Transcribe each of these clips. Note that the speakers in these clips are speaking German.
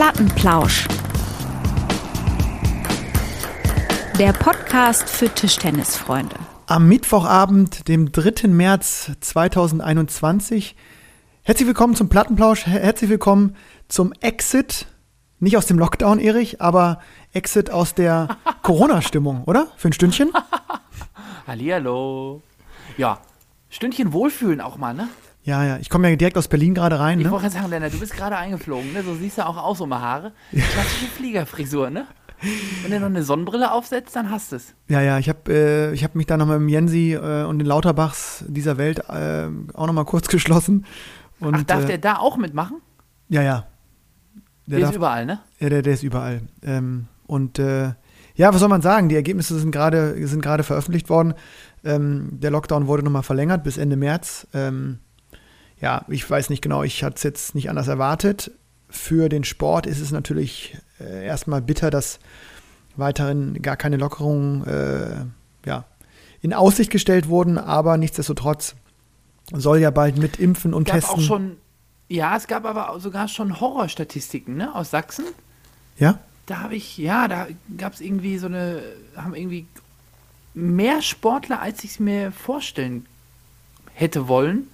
Plattenplausch. Der Podcast für Tischtennisfreunde. Am Mittwochabend, dem 3. März 2021. Herzlich willkommen zum Plattenplausch. Herzlich willkommen zum Exit. Nicht aus dem Lockdown, Erich, aber Exit aus der Corona-Stimmung, oder? Für ein Stündchen? Hallihallo. Ja, Stündchen Wohlfühlen auch mal, ne? Ja, ja. Ich komme ja direkt aus Berlin gerade rein. Ich Ne? wollte gerade sagen, Lennart, du bist gerade eingeflogen, ne? So siehst du auch aus ohne Haare. Klassische Fliegerfrisur, ne? Wenn du noch eine Sonnenbrille aufsetzt, dann hast du es. Ja, ja. Ich habe äh, ich hab mich da noch mit Jensi äh, und den Lauterbachs dieser Welt äh, auch noch mal kurz geschlossen. Und, Ach, darf äh, der da auch mitmachen? Ja, ja. Der, darf- ist überall, ne? Ja, der, der ist überall. Ähm, und äh, ja, was soll man sagen? Die Ergebnisse sind gerade sind gerade veröffentlicht worden. Ähm, der Lockdown wurde nochmal verlängert bis Ende März. Ähm, ja, ich weiß nicht genau, ich hatte es jetzt nicht anders erwartet. Für den Sport ist es natürlich äh, erstmal bitter, dass weiterhin gar keine Lockerungen äh, ja, in Aussicht gestellt wurden, aber nichtsdestotrotz soll ja bald mit Impfen und gab Testen. auch schon, ja, es gab aber sogar schon Horrorstatistiken, ne? Aus Sachsen. ja? Da habe ich, ja, da gab es irgendwie so eine, haben irgendwie mehr Sportler, als ich es mir vorstellen hätte wollen,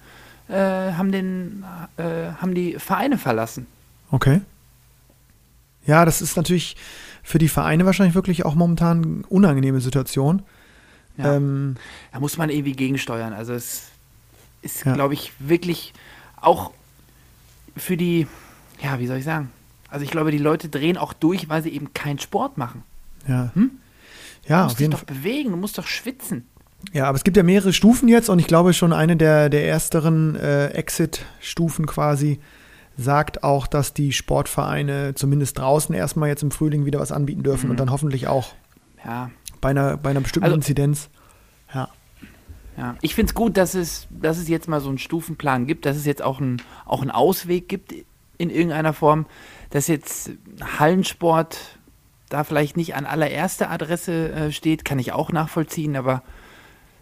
äh, haben den, äh, haben die Vereine verlassen. Okay. Ja, das ist natürlich für die Vereine wahrscheinlich wirklich auch momentan eine unangenehme Situation. Ja. Ähm, Da muss man irgendwie gegensteuern. Also es ist, Ja. glaube ich, wirklich auch für die, ja, wie soll ich sagen? Also ich glaube, die Leute drehen auch durch, weil sie eben keinen Sport machen. ja. Hm? Ja, du musst dich doch bewegen, du musst doch schwitzen. Ja, aber es gibt ja mehrere Stufen jetzt und ich glaube schon eine der, der ersteren äh, Exit-Stufen quasi sagt auch, dass die Sportvereine zumindest draußen erstmal jetzt im Frühling wieder was anbieten dürfen Mhm. und dann hoffentlich auch Ja, bei einer, bei einer bestimmten Also- Inzidenz. Ja. ja. Ich finde es gut, dass es, dass es jetzt mal so einen Stufenplan gibt, dass es jetzt auch, ein, auch einen Ausweg gibt in irgendeiner Form, dass jetzt Hallensport da vielleicht nicht an allererster Adresse äh, steht, kann ich auch nachvollziehen, aber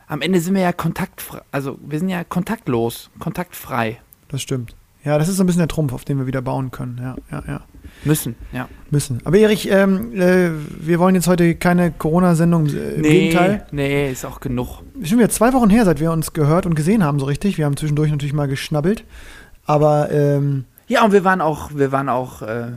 am Ende sind wir ja kontaktfrei, also wir sind ja kontaktlos, kontaktfrei. Das stimmt. Ja, das ist so ein bisschen der Trumpf, auf den wir wieder bauen können. Ja, ja, ja. Müssen, ja. Müssen. Aber Erich, ähm, äh, wir wollen jetzt heute keine Corona-Sendung. Äh, Im Gegenteil. nee, ist auch genug. Ist schon wieder zwei Wochen her, seit wir uns gehört und gesehen haben, so richtig. Wir haben zwischendurch natürlich mal geschnabbelt. Aber ähm, Ja, und wir waren auch, wir waren auch, äh,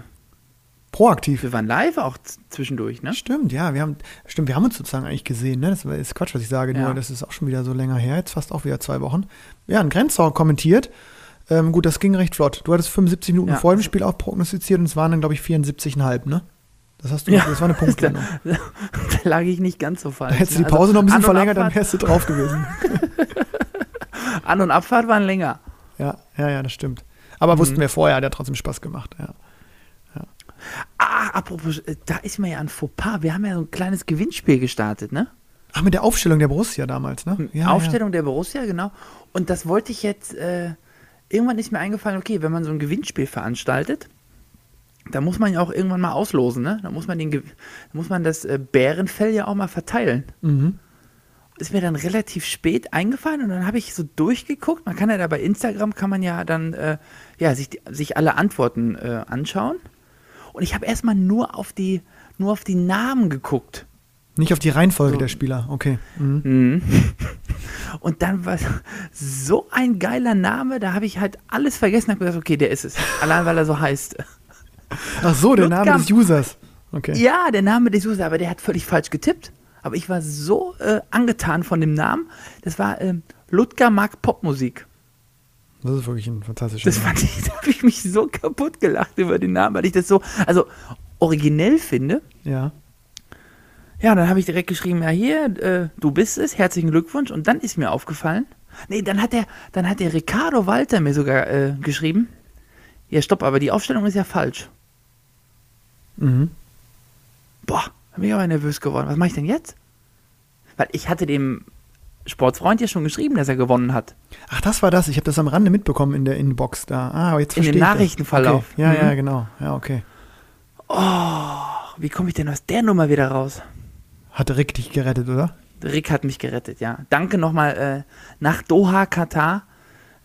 proaktiv. wir waren live auch zwischendurch, ne? Stimmt, ja, wir haben, stimmt, wir haben uns sozusagen eigentlich gesehen, ne? Das ist Quatsch, was ich sage, nur Ja. das ist auch schon wieder so länger her, jetzt fast auch wieder zwei Wochen. Ja, ein Grenzau kommentiert. Ähm, gut, das ging recht flott. Du hattest 75 Minuten Ja. vor dem Spiel auch prognostiziert und es waren dann, glaube ich, 74,5, ne? Das hast du, Ja. das war eine Punktlandung. da lag ich nicht ganz so falsch. Da hättest du die ne? Pause noch ein bisschen verlängert, dann Abfahrt- wärst du drauf gewesen. An- und Abfahrt waren länger. Ja, ja, ja, das stimmt. Aber Mhm. wussten wir vorher, hat ja trotzdem Spaß gemacht, ja. Ah, apropos, äh, da ist mir ja ein Fauxpas. Wir haben ja so ein kleines Gewinnspiel gestartet, ne? Ach, mit der Aufstellung der Borussia damals, ne? Ja, Aufstellung der Borussia, genau. Und das wollte ich jetzt, äh, irgendwann ist mir eingefallen, okay, wenn man so ein Gewinnspiel veranstaltet, da muss man ja auch irgendwann mal auslosen, ne? Da muss man, den, muss man das äh, Bärenfell ja auch mal verteilen. Ja. Mhm. ist mir dann relativ spät eingefallen und dann habe ich so durchgeguckt. Man kann ja da bei Instagram kann man ja dann äh, ja, sich, sich alle Antworten äh, anschauen. Und ich habe erstmal nur auf die nur auf die Namen geguckt. Nicht auf die Reihenfolge So. der Spieler, okay. Mhm. Und dann war so ein geiler Name, da habe ich halt alles vergessen. habe gesagt, okay, der ist es. Allein weil er so heißt. Ach so, der Name des Users. Okay. Ja, der Name des User, aber der hat völlig falsch getippt. Aber ich war so äh, angetan von dem Namen. Das war ähm, Ludger mag Popmusik. Das ist wirklich ein fantastischer Das Name. fand ich, da habe ich mich so kaputt gelacht über den Namen, weil ich das so, also originell finde. Ja. Ja, dann habe ich direkt geschrieben, ja hier, äh, du bist es, herzlichen Glückwunsch. Und dann ist mir aufgefallen, nee, dann hat der, dann hat der Ricardo Walter mir sogar äh, geschrieben, ja stopp, aber die Aufstellung ist ja falsch. Mhm. Boah, da bin ich aber nervös geworden. Was mache ich denn jetzt? Weil ich hatte dem Sportsfreund ja schon geschrieben, dass er gewonnen hat. Ach, das war das. Ich habe das am Rande mitbekommen in der Inbox da. Ah, aber jetzt In dem verstehe ich das. Nachrichtenverlauf. Okay. Ja, Mhm. ja, genau. Ja, okay. Wie komme ich denn aus der Nummer wieder raus? Hatte Rick dich gerettet, oder? Rick hat mich gerettet, ja. Danke nochmal äh, nach Doha, Katar,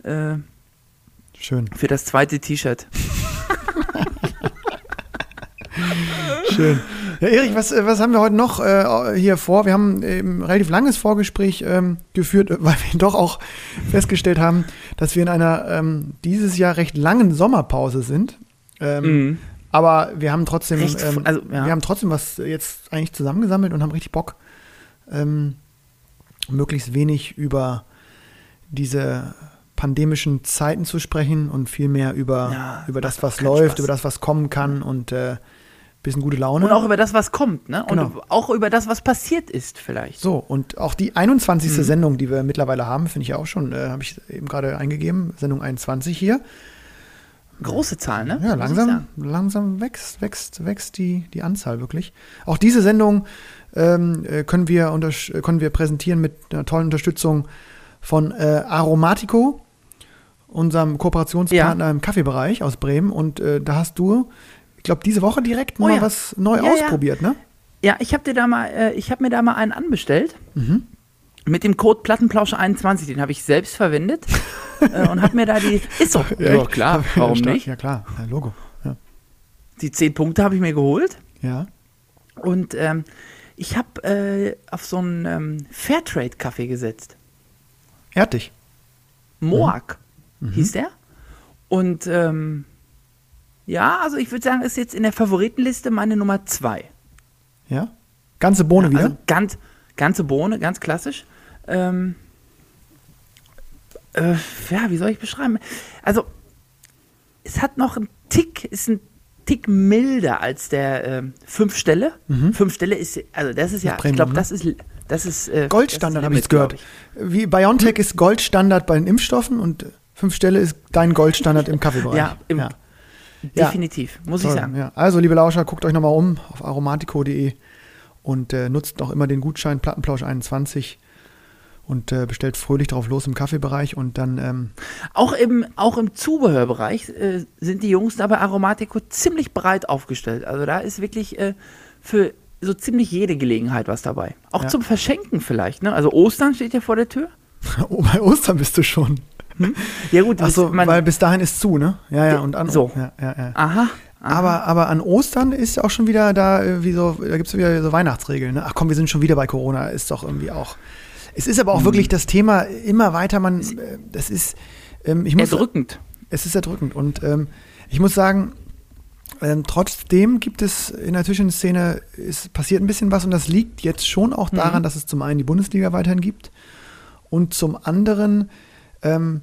äh, Schön. für das zweite T-Shirt. Schön. Ja, Erich, was, was haben wir heute noch äh, hier vor? Wir haben ein relativ langes Vorgespräch ähm, geführt, weil wir doch auch festgestellt haben, dass wir in einer ähm, dieses Jahr recht langen Sommerpause sind. Ähm, Mhm. Aber wir haben trotzdem, Recht f- ähm, also, ja. wir haben trotzdem was jetzt eigentlich zusammengesammelt und haben richtig Bock, ähm, möglichst wenig über diese pandemischen Zeiten zu sprechen und viel mehr über, Ja, über das, was läuft, Spaß. über das, was kommen kann und äh, bisschen gute Laune. Und auch über das, was kommt, ne? Und Genau. auch über das, was passiert ist, vielleicht. so, und auch die 21. Mhm. Sendung, die wir mittlerweile haben, finde ich ja auch schon, äh, habe ich eben gerade eingegeben, Sendung 21 hier. Große Zahl, ne? Ja, langsam, langsam wächst, wächst, wächst die, die Anzahl wirklich. Auch diese Sendung ähm, äh, können, wir können wir präsentieren mit einer tollen Unterstützung von äh, Aromatico, unserem Kooperationspartner im Kaffeebereich aus Bremen. Und äh, da hast du, ich glaube, diese Woche direkt Oh mal ja. was neu Ja, ja. ausprobiert, ne? Ja, ich habe dir da mal, äh, ich habe mir da mal einen anbestellt. Mhm. Mit dem Code Plattenplausch21, den habe ich selbst verwendet äh, und habe mir da die. Ist so. Ja, klar, warum nicht? Ja, klar, ja, Logo. Ja. Die 10 Punkte habe ich mir geholt. ja. Und ähm, ich habe äh, auf so einen ähm, Fairtrade-Kaffee gesetzt. Erdig. Moak Mhm. hieß der. Und ähm, ja, also ich würde sagen, ist jetzt in der Favoritenliste meine Nummer 2. Ja. Ganze Bohne wieder. Also ganz, ganze Bohne, ganz klassisch. Ähm, äh, ja, wie soll ich beschreiben? Also, es hat noch einen Tick, ist ein Tick milder als der ähm, fünf Stelle. Fünf Stelle ist, also das ist ja, Premium, ich glaube, ne? das ist, das ist äh, Goldstandard habe ich gehört. Wie BioNTech ist Goldstandard bei den Impfstoffen und fünf Stelle ist dein Goldstandard im Kaffeebereich. Ja, im- ja. Definitiv, muss Toll, ich sagen. Ja. Also, liebe Lauscher, guckt euch nochmal um auf aromatico.de und äh, nutzt noch immer den Gutschein Plattenplausch21 und äh, bestellt fröhlich drauf los im Kaffeebereich und dann, ähm, Auch im, auch im Zubehörbereich äh, sind die Jungs da bei Aromatico ziemlich breit aufgestellt. Also da ist wirklich äh, für so ziemlich jede Gelegenheit was dabei. Auch Ja. zum Verschenken vielleicht. Ne? Also Ostern steht ja vor der Tür. oh, bei Ostern bist du schon. Ja gut, Achso, man- weil bis dahin ist zu, ne? Ja, ja, und an So. Ja, ja, ja. aha, aha. Aber, aber an Ostern ist auch schon wieder da, äh, wie so, da gibt es wieder so Weihnachtsregeln. Ne? Ach komm, wir sind schon wieder bei Corona, ist doch irgendwie auch. Es ist Hm. aber auch wirklich das Thema immer weiter, man, äh, das ist, ähm, ich muss, erdrückend. es ist erdrückend. Und ähm, ich muss sagen, ähm, trotzdem gibt es in der Zwischenszene, es passiert ein bisschen was und das liegt jetzt schon auch daran, dass es zum einen die Bundesliga weiterhin gibt und zum anderen, ähm,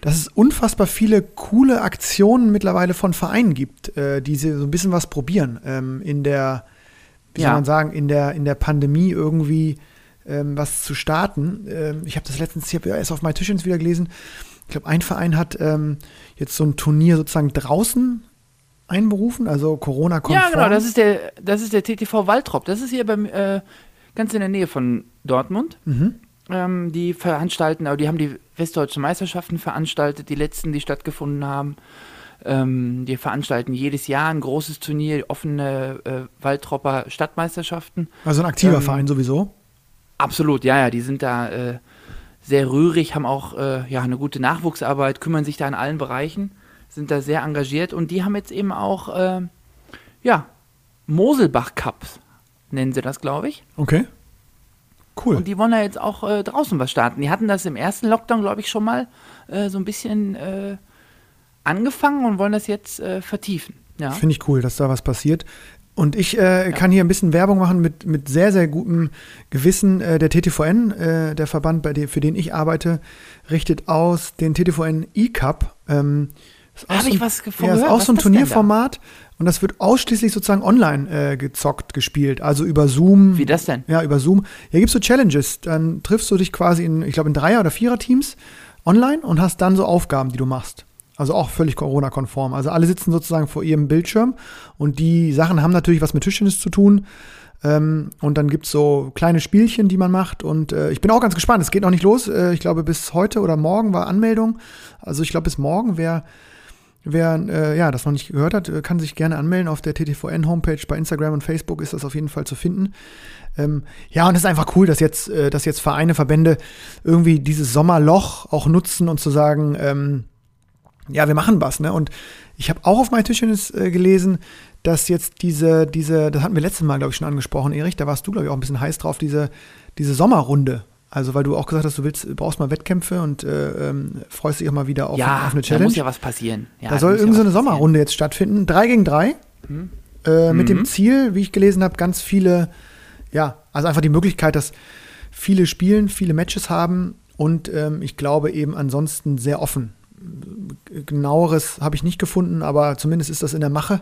dass es unfassbar viele coole Aktionen mittlerweile von Vereinen gibt, äh, die sie so ein bisschen was probieren ähm, in der, wie soll Ja. man sagen, in der, in der Pandemie irgendwie ähm, was zu starten. Ähm, ich habe das letztens, ich habe ja erst auf My Tischens wieder gelesen. Ich glaube, ein Verein hat ähm, jetzt so ein Turnier sozusagen draußen einberufen, also Corona-konform. Ja, genau, das ist der, das ist der TTV Waltrop. Das ist hier beim, äh, ganz in der Nähe von Dortmund. Mhm. Ähm, die veranstalten, aber die haben die westdeutschen Meisterschaften veranstaltet, die letzten, die stattgefunden haben. Ähm, die veranstalten jedes Jahr ein großes Turnier, offene äh, Waldtropper Stadtmeisterschaften. Also ein aktiver Ähm, Verein sowieso. Absolut, ja, ja, die sind da äh, sehr rührig, haben auch äh, ja, eine gute Nachwuchsarbeit, kümmern sich da in allen Bereichen, sind da sehr engagiert und die haben jetzt eben auch, äh, ja, Moselbach Cups, nennen sie das, glaube ich. Okay. Cool. Und die wollen da jetzt auch äh, draußen was starten. Die hatten das im ersten Lockdown, glaube ich, schon mal äh, so ein bisschen äh, angefangen und wollen das jetzt äh, vertiefen. Ja. Finde ich cool, dass da was passiert. Und ich äh, kann hier ein bisschen Werbung machen mit, mit sehr, sehr gutem Gewissen. Äh, der TTVN, der Verband, bei dem, für den ich arbeite, richtet aus den TTVN E-Cup. Ähm, ist auch Hab so ich was davon Ja, ist auch Was so ein? Turnierformat. Und das wird ausschließlich sozusagen online äh, gezockt, gespielt. Also über Zoom. Wie das denn? Ja, über Zoom. Ja, gibst du Challenges. Dann triffst du dich quasi in, ich glaube, in Dreier- oder Vierer-Teams online und hast dann so Aufgaben, die du machst. Also auch völlig Corona-konform. Also alle sitzen sozusagen vor ihrem Bildschirm und die Sachen haben natürlich was mit Tischtennis zu tun. Ähm, und dann gibt's so kleine Spielchen, die man macht. Und äh, ich bin auch ganz gespannt. Es geht noch nicht los. Äh, ich glaube, bis heute oder morgen war Anmeldung. Also ich glaube, bis morgen, wer, wer äh, ja, das noch nicht gehört hat, äh, kann sich gerne anmelden. Auf der TTVN-Homepage bei Instagram und Facebook ist das auf jeden Fall zu finden. Ähm, ja, und es ist einfach cool, dass jetzt, äh, dass jetzt Vereine, Verbände irgendwie dieses Sommerloch auch nutzen und zu sagen, ähm, ja, wir machen was, ne? Und ich habe auch auf My Tischtennis äh, gelesen, dass jetzt diese, diese, das hatten wir letztes Mal, glaube ich, schon angesprochen, Erich, da warst du, glaube ich, auch ein bisschen heiß drauf, diese, diese Sommerrunde. Also, weil du auch gesagt hast, du willst, brauchst mal Wettkämpfe und äh, ähm, freust dich auch mal wieder auf, ja, auf eine da Challenge. muss ja was passieren. Ja, da soll ja irgendeine so eine Sommerrunde jetzt stattfinden. Drei gegen drei. Mhm. Äh, mit Mhm. dem Ziel, wie ich gelesen habe, ganz viele, ja, also einfach die Möglichkeit, dass viele spielen, viele Matches haben und ähm, ich glaube eben ansonsten sehr offen. Genaueres habe ich nicht gefunden, aber zumindest ist das in der Mache.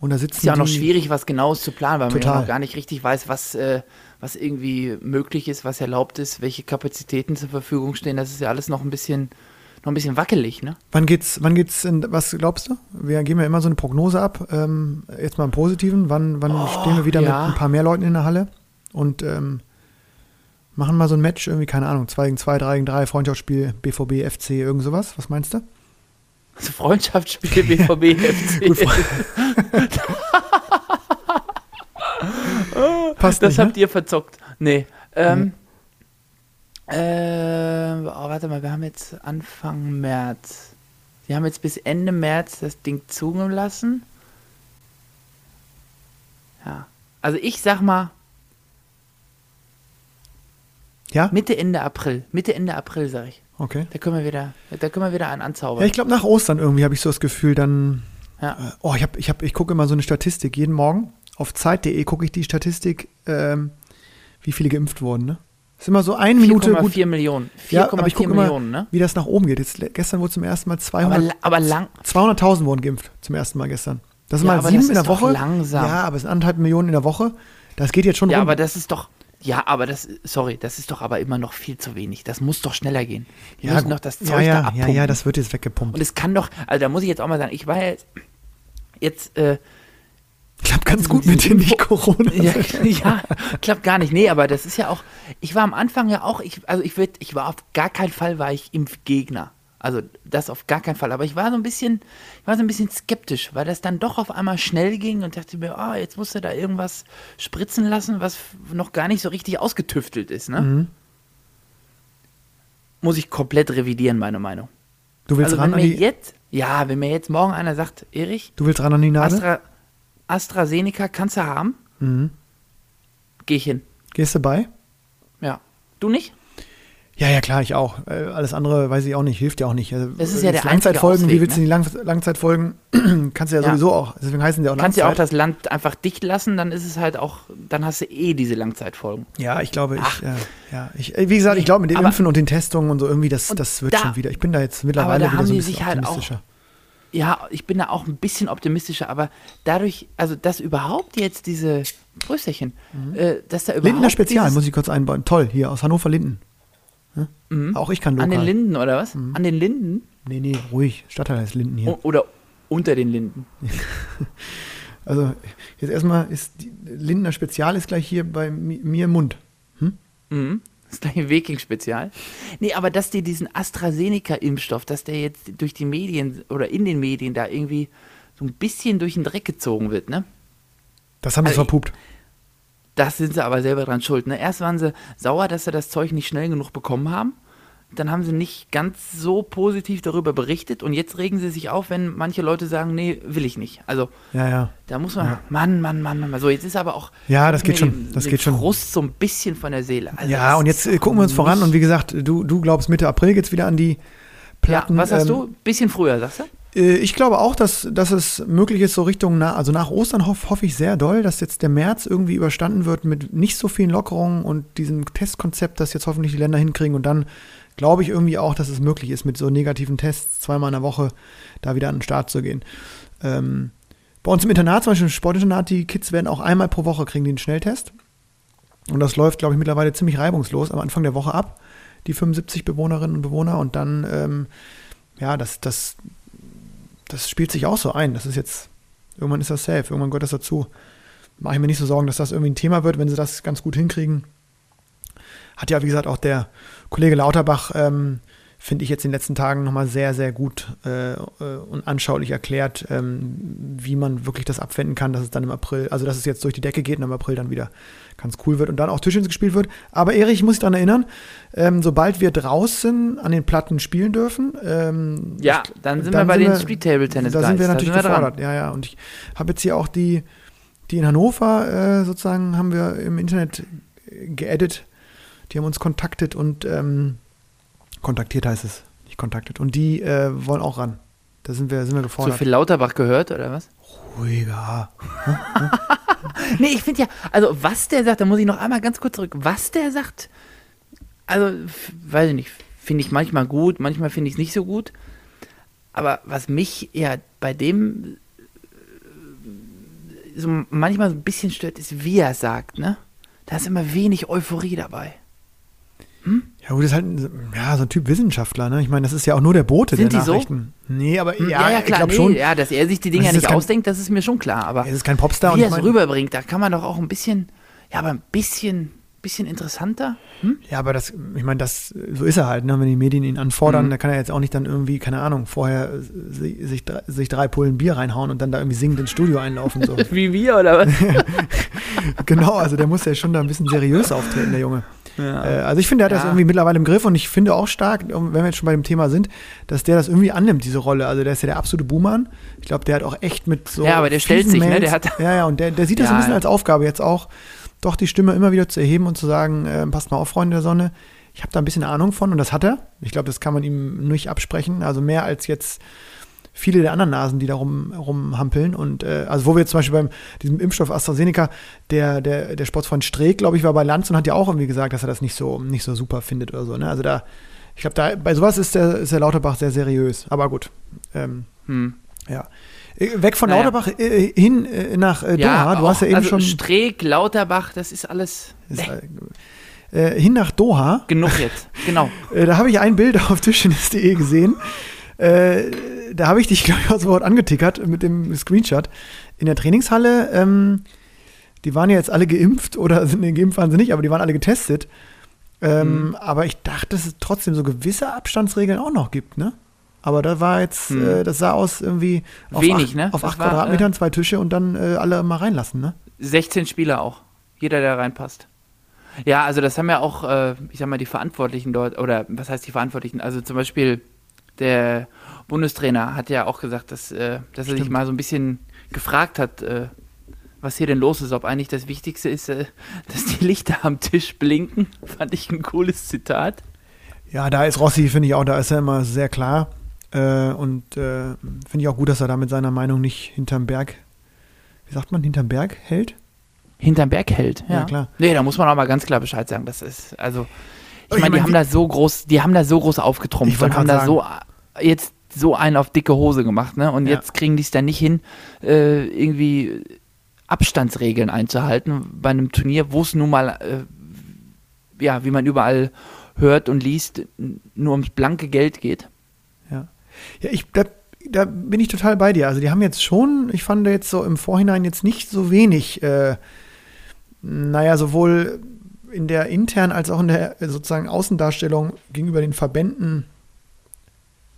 Und da sitzen Ist ja auch noch schwierig, was Genaues zu planen, weil man ja Total. noch gar nicht richtig weiß, was, äh, was irgendwie möglich ist, was erlaubt ist, welche Kapazitäten zur Verfügung stehen. Das ist ja alles noch ein bisschen, noch ein bisschen wackelig, ne? Wann geht's, wann geht's in, was glaubst du? Wir geben ja immer so eine Prognose ab. Ähm, jetzt mal im Positiven. Wann, wann Oh, stehen wir wieder ja. mit ein paar mehr Leuten in der Halle und ähm, machen mal so ein Match, irgendwie, keine Ahnung, 2 gegen 2, 3 gegen 3, Freundschaftsspiel, BVB, FC, irgend sowas. Was meinst du? Also Freundschaftsspiel BVB FC. Passt Das nicht, ne? habt ihr verzockt. Nee. Ähm, äh, oh, warte mal, wir haben jetzt Anfang März. Wir haben jetzt bis Ende März das Ding zugelassen. Ja. Also ich sag mal Ja? Mitte, Ende April. Mitte, Ende April, sag ich. Okay. Da können wir wieder, da können wir wieder einen anzaubern. Ja, ich glaube, nach Ostern irgendwie habe ich so das Gefühl, dann. Ja. Äh, oh, ich, hab, ich, hab, ich gucke immer so eine Statistik. Jeden Morgen auf Zeit.de gucke ich die Statistik, ähm, wie viele geimpft wurden. Ne? Ist immer so eine Minute gut. 4,4 Millionen. 4,4 Ja, aber ich gucke Millionen, immer, ne? wie das nach oben geht. Jetzt, gestern wurde zum ersten Mal Aber, 200 la- aber lang. 200.000 wurden geimpft zum ersten Mal gestern. Das sind Ja, mal aber sieben in der Woche. langsam. Ja, aber es sind anderthalb Millionen in der Woche. Das geht jetzt schon Ja, rum. aber das ist doch. Ja, aber das, sorry, das ist doch aber immer noch viel zu wenig. Das muss doch schneller gehen. Wir ja, müssen doch das Zeug ja, da ja, ja, abpumpen. ja, das wird jetzt weggepumpt. Und es kann doch, also da muss ich jetzt auch mal sagen, ich war jetzt, jetzt äh, Klappt ganz gut mit dem Info- Nicht-Corona. ja, ja, klappt gar nicht. Nee, aber das ist ja auch, ich war am Anfang ja auch, ich, also ich würd, ich war auf gar keinen Fall war ich Impfgegner. Also das auf gar keinen Fall. Aber ich war so ein bisschen, ich war so ein bisschen skeptisch, weil das dann doch auf einmal schnell ging und dachte mir, ah, jetzt musst du da irgendwas spritzen lassen, was noch gar nicht so richtig ausgetüftelt ist, ne? Mhm. Muss ich komplett revidieren, meine Meinung. Du willst Also ran wenn an mir die, jetzt, ja, wenn mir jetzt morgen einer sagt, Erich, du willst ran an die Nadel? Astra, AstraZeneca kannst du haben, Mhm. gehe ich hin. Gehst du bei? Ja. Du nicht? Ja, ja, klar, ich auch. Äh, alles andere weiß ich auch nicht, hilft ja auch nicht. Also, Das ist ja der Langzeitfolgen, einzige wie willst du Ausweg, die Lang Langzeitfolgen? Kannst du ja, Ja. sowieso auch. Deswegen heißen die auch Kannst ja auch das Land einfach dicht lassen, dann ist es halt auch, dann hast du eh diese Langzeitfolgen. Ja, ich glaube, Ach. ich, äh, ja, ich, äh, wie gesagt, ich glaube, mit den Aber- Impfen und den Testungen und so irgendwie, das, das wird da- schon wieder. Ich bin da jetzt mittlerweile da wieder haben so ein bisschen sich halt auch- optimistischer. Ja, ich bin da auch ein bisschen optimistischer, aber dadurch, also dass überhaupt jetzt diese Prösterchen, äh, dass da überhaupt Lindner Spezial, muss ich kurz einbauen. Toll, hier aus Hannover Linden. Hm? Mhm. Auch ich kann an lokal. den Linden oder was? Mhm. An den Linden Nee, nee, ruhig. Stadtteil heißt Linden hier. O- oder unter den Linden. Also, jetzt erstmal ist die Lindner Spezial ist gleich hier bei mi- mir im Mund. Mhm. Das gleiche Viking-Spezial. Nee, aber dass die diesen AstraZeneca-Impfstoff, dass der jetzt durch die Medien oder in den Medien da irgendwie so ein bisschen durch den Dreck gezogen wird, ne? Das haben sie Also, verpupt. Das sind sie aber selber dran schuld. Ne? Erst waren sie sauer, dass sie das Zeug nicht schnell genug bekommen haben. Dann haben sie nicht ganz so positiv darüber berichtet und jetzt regen sie sich auf, wenn manche Leute sagen, nee, will ich nicht. Also Ja, ja. da muss man, Ja. Mann, Mann, Mann, Mann. So, jetzt ist aber auch Ja, das geht schon, das geht schon. Frust so ein bisschen von der Seele. Also ja, und jetzt gucken wir uns voran und wie gesagt, du, du glaubst Mitte April geht's wieder an die Ja, Platten. was hast ähm, du? Bisschen früher, sagst du? Äh, Ich glaube auch, dass, dass es möglich ist, so Richtung, na, also nach Ostern hoff, hoffe ich sehr doll, dass jetzt der März irgendwie überstanden wird mit nicht so vielen Lockerungen und diesem Testkonzept, das jetzt hoffentlich die Länder hinkriegen. Und dann glaube ich irgendwie auch, dass es möglich ist, mit so negativen Tests zweimal in der Woche da wieder an den Start zu gehen. Ähm, bei uns im Internat, zum Beispiel im Sportinternat, die Kids werden auch einmal pro Woche kriegen die einen Schnelltest. Und das läuft, glaube ich, mittlerweile ziemlich reibungslos am Anfang der Woche ab, die 75 Bewohnerinnen und Bewohner. Und dann, ähm, ja, das, das, das spielt sich auch so ein. Das ist jetzt, irgendwann ist das safe, irgendwann gehört das dazu. Mache ich mir nicht so Sorgen, dass das irgendwie ein Thema wird, wenn sie das ganz gut hinkriegen. Hat ja, wie gesagt, auch der Kollege Lauterbach, ähm, finde ich jetzt in den letzten Tagen nochmal sehr, sehr gut äh, äh, und anschaulich erklärt, ähm, wie man wirklich das abwenden kann, dass es dann im April, also dass es jetzt durch die Decke geht und im April dann wieder ganz cool wird und dann auch Tischtennis gespielt wird. Aber Erich, ich muss dich daran erinnern, ähm, sobald wir draußen an den Platten spielen dürfen, ähm, Ja, dann sind wir bei den Street Table Tennis Da sind wir natürlich sind wir gefordert, ja, ja. Und ich habe jetzt hier auch die, die in Hannover äh, sozusagen haben wir im Internet äh, geedit. Die haben uns kontaktet und ähm, kontaktiert heißt es, nicht kontaktet. Und die äh, wollen auch ran. Da sind wir, sind wir So gefordert. viel Lauterbach gehört, oder was? Ruhiger. Nee, ich finde ja, also was der sagt, da muss ich noch einmal ganz kurz zurück. Was der sagt, also, weiß ich nicht, finde ich manchmal gut, manchmal finde ich es nicht so gut. Aber was mich ja bei dem äh, so manchmal so ein bisschen stört, ist, wie er sagt, ne? Da ist immer wenig Euphorie dabei. Ja, gut, das ist halt ein, ja, so ein Typ Wissenschaftler, ne? Ich meine, das ist ja auch nur der Bote Sind der die so? Nachrichten. Nee, aber Hm, ja, ich klar, glaube nee, schon. ja, dass er sich die Dinger ist nicht kein- ausdenkt, das ist mir schon klar. Aber Er ist kein Popstar und wie ich er es rüberbringt, da kann man doch auch ein bisschen, ja, aber ein bisschen, bisschen interessanter. Hm? Ja, aber das, ich meine, das, so ist er halt, ne? Wenn die Medien ihn anfordern, Mhm. da kann er jetzt auch nicht dann irgendwie, keine Ahnung, vorher äh, sich, sich, drei- sich drei Pullen Bier reinhauen und dann da irgendwie singend ins Studio einlaufen. So. Wie wir, oder was? genau, also der muss ja schon da ein bisschen seriös auftreten, der Junge. Ja. Äh, also ich finde, der hat das Ja. irgendwie mittlerweile im Griff und ich finde auch stark, wenn wir jetzt schon bei dem Thema sind, dass der das irgendwie annimmt, diese Rolle. Also der ist ja der absolute Buhmann. Ich glaube, der hat auch echt mit so. Ja, aber der stellt sich, ne? Mails- Der hat- ja, ja, und der, der sieht das Ja, ein bisschen als Aufgabe jetzt auch, doch die Stimme immer wieder zu erheben und zu sagen, äh, passt mal auf, Freunde der Sonne. Ich habe da ein bisschen Ahnung von und das hat er. Ich glaube, das kann man ihm nicht absprechen. Also mehr als jetzt viele der anderen Nasen, die da rum, rumhampeln. Und äh, also wo wir jetzt zum Beispiel beim diesem Impfstoff AstraZeneca, der, der, der Sportsfreund Streeck, glaube ich, war bei Lanz und hat ja auch irgendwie gesagt, dass er das nicht so, nicht so super findet oder so. Ne? Also da, ich glaube, da bei sowas ist der, ist der Lauterbach sehr seriös. Aber gut. Ähm, Hm. ja. Äh, Weg von Naja. Lauterbach äh, hin äh, nach äh, Doha. du hast ja eben also schon Streeck, Lauterbach, das ist alles ist, äh, äh, hin nach Doha. genug jetzt. Genau. Äh, da habe ich ein Bild auf tischtennis.de gesehen. Äh, da habe ich dich, glaube ich, aus dem Wort angetickert mit dem Screenshot. In der Trainingshalle, ähm, die waren ja jetzt alle geimpft oder sind nee, geimpft waren sie nicht, aber die waren alle getestet. Ähm, Mhm. Aber ich dachte, dass es trotzdem so gewisse Abstandsregeln auch noch gibt, ne? Aber da war jetzt, Mhm. äh, das sah aus irgendwie auf Wenig, acht, ne? auf acht war, Quadratmetern, zwei Tische und dann äh, alle mal reinlassen, ne? 16 Spieler auch. Jeder, der reinpasst. Ja, also das haben ja auch, äh, ich sag mal, die Verantwortlichen dort, oder was heißt die Verantwortlichen? Also zum Beispiel der Bundestrainer hat ja auch gesagt, dass, äh, dass er sich mal so ein bisschen gefragt hat, äh, was hier denn los ist, ob eigentlich das Wichtigste ist, äh, dass die Lichter am Tisch blinken. Fand ich ein cooles Zitat. Ja, da ist Rossi, finde ich auch, da ist er immer sehr klar. Äh, und äh, finde ich auch gut, dass er da mit seiner Meinung nicht hinterm Berg, wie sagt man, hinterm Berg hält. Hinterm Berg hält. Ja, Ja, klar. Nee, da muss man auch mal ganz klar Bescheid sagen. Das ist, also, ich Ich meine, die haben da so groß, die haben da so groß aufgetrumpft und haben da so jetzt so einen auf dicke Hose gemacht, ne? Und Ja. jetzt kriegen die es dann nicht hin, äh, irgendwie Abstandsregeln einzuhalten bei einem Turnier, wo es nun mal, äh, ja, wie man überall hört und liest, nur ums blanke Geld geht. Ja, ich, da, da bin ich total bei dir. Also die haben jetzt schon, ich fand jetzt so im Vorhinein jetzt nicht so wenig, äh, naja, sowohl in der internen als auch in der äh, sozusagen Außendarstellung gegenüber den Verbänden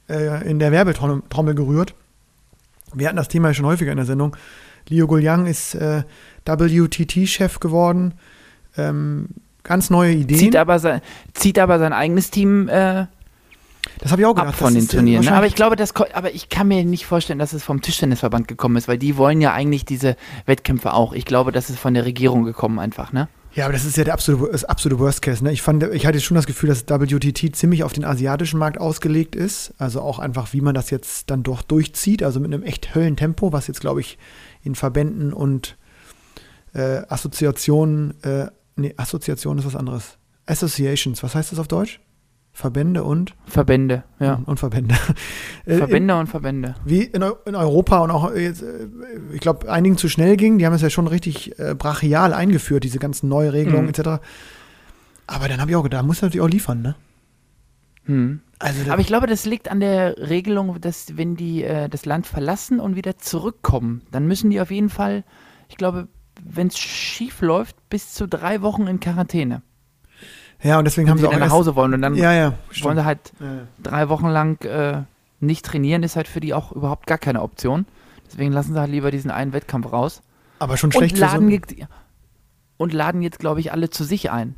äh, in der Werbetrommel Trommel gerührt. Wir hatten das Thema ja schon häufiger in der Sendung. Leo Gouliang ist äh, WTT-Chef geworden. Ähm, ganz neue Ideen. Zieht aber sein, zieht aber sein eigenes Team äh, das habe ich auch gedacht. ab von den Turnieren. Ne? Aber ich glaube, das, aber ich kann mir nicht vorstellen, dass es vom Tischtennisverband gekommen ist, weil die wollen ja eigentlich diese Wettkämpfe auch. Ich glaube, das ist von der Regierung gekommen einfach, ne? Ja, aber das ist ja der absolute, das absolute Worst Case. Ne? Ich, fand, ich hatte schon das Gefühl, dass WTT ziemlich auf den asiatischen Markt ausgelegt ist. Also auch einfach, wie man das jetzt dann doch durchzieht. Also mit einem echt Höllentempo, was jetzt, glaube ich, in Verbänden und äh, Assoziationen, äh, nee, Assoziationen ist was anderes. Associations, was heißt das auf Deutsch? Verbände und? Verbände, ja. Und Verbände. Äh, Verbände und Verbände. wie in, in Europa und auch jetzt, äh, ich glaube, einigen zu schnell ging. Die haben es ja schon richtig äh, brachial eingeführt, diese ganzen Neuregelungen Mhm. etc. Aber dann habe ich auch gedacht, da muss natürlich auch liefern, ne? Hm. Also Aber ich glaube, das liegt an der Regelung, dass wenn die äh, das Land verlassen und wieder zurückkommen, dann müssen die auf jeden Fall, ich glaube, wenn es schief läuft, bis zu drei Wochen in Quarantäne. Ja, und deswegen haben sie auch dann nach Hause wollen und dann Ja, ja, wollen sie halt Ja, drei Wochen lang äh, nicht trainieren, ist halt für die auch überhaupt gar keine Option. Deswegen lassen sie halt lieber diesen einen Wettkampf raus. Aber schon Und schlecht so laden, jetzt, und laden jetzt, glaube ich, alle zu sich ein.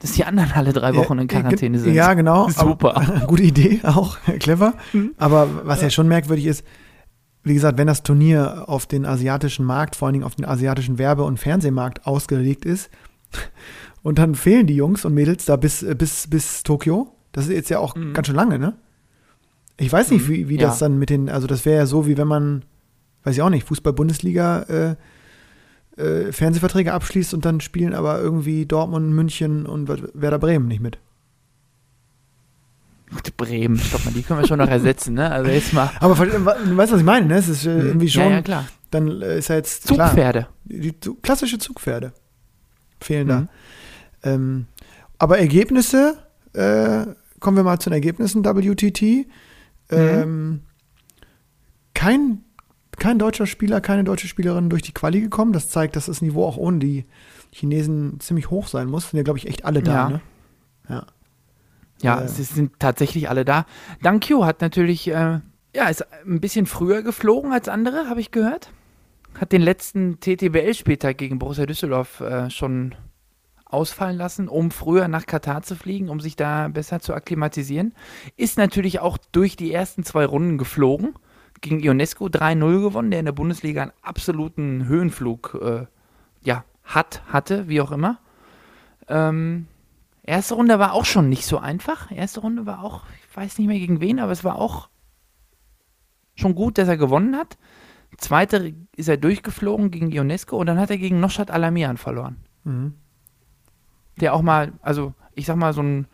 Dass die anderen alle drei Wochen in Ja, Quarantäne sind. Ja, genau. Super. Aber, gute Idee, auch clever. Aber was ja schon merkwürdig ist, wie gesagt, wenn das Turnier auf den asiatischen Markt, vor allen Dingen auf den asiatischen Werbe- und Fernsehmarkt ausgelegt ist, und dann fehlen die Jungs und Mädels da bis, äh, bis, bis Tokio, das ist jetzt ja auch Mhm. ganz schön lange, ne? Ich weiß nicht, Mhm, wie, wie ja. das dann mit den, also das wäre ja so, wie wenn man, weiß ich auch nicht, Fußball-Bundesliga äh, äh, Fernsehverträge abschließt und dann spielen aber irgendwie Dortmund, München und Werder Bremen nicht mit. Bremen, stopp mal, die können wir schon noch ersetzen, ne? Also jetzt mal. Aber du weißt, was ich meine, ne? Es ist äh, irgendwie schon, Ja, ja, klar. dann äh, ist ja jetzt klar, Zugpferde. die, die klassische Zugpferde fehlen Mhm. da. Ähm, aber Ergebnisse, äh, kommen wir mal zu den Ergebnissen WTT. Ähm, kein, kein deutscher Spieler, keine deutsche Spielerin durch die Quali gekommen. Das zeigt, dass das Niveau auch ohne die Chinesen ziemlich hoch sein muss. Sind ja, glaube ich, echt alle da. Ja. Ne? Ja. Ja, Äh. ist- sind tatsächlich alle da. Dankyo hat natürlich, äh, ja, ist ein bisschen früher geflogen als andere, habe ich gehört. Hat den letzten TTBL-Spieltag gegen Borussia Düsseldorf äh, schon ausfallen lassen, um früher nach Katar zu fliegen, um sich da besser zu akklimatisieren. Ist natürlich auch durch die ersten zwei Runden geflogen. Gegen Ionesco 3-0 gewonnen, der in der Bundesliga einen absoluten Höhenflug äh, ja, hat, hatte, wie auch immer. Ähm, Erste Runde war auch schon nicht so einfach. Erste Runde war auch, ich weiß nicht mehr gegen wen, aber es war auch schon gut, dass er gewonnen hat. Zweite ist er durchgeflogen gegen Ionesco und dann hat er gegen Noshat Alamian verloren. Mhm. Der auch mal, also ich sag mal, so ein,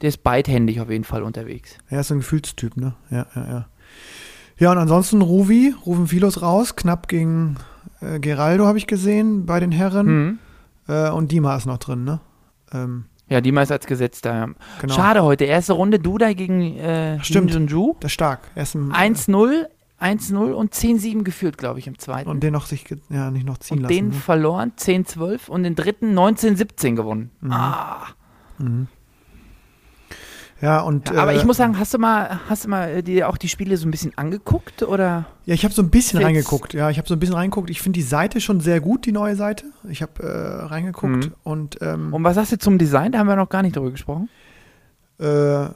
der ist beidhändig auf jeden Fall unterwegs. Er ist so ein Gefühlstyp, ne? Ja, ja, ja. Ja, und ansonsten Ruvi, rufen Philos raus, knapp gegen äh, Geraldo habe ich gesehen bei den Herren. Mhm. Äh, und Dima ist noch drin, ne? Ähm, Ja, die ist als Gesetz da. ja. genau. Schade heute, erste Runde, Duda gegen äh, Stimmt. Kim Jun-ju. Das ist stark. Er ist im, 1-0, 1-0 und 10-7 geführt, glaube ich, im zweiten. Und den noch sich ja, nicht noch ziehen und lassen. den ne? verloren, 10-12 und den dritten 19-17 gewonnen. Mhm. Ah. Mhm. Ja, und. Ja, aber äh, ich muss sagen, hast du mal, hast du mal äh, dir auch die Spiele so ein bisschen angeguckt oder? Ja, ich habe so ein bisschen Jetzt- reingeguckt. Ja, ich habe so ein bisschen reingeguckt. Ich finde die Seite schon sehr gut, die neue Seite. Ich habe äh, reingeguckt Mhm. und ähm, Und was sagst du zum Design? Da haben wir noch gar nicht drüber gesprochen. äh,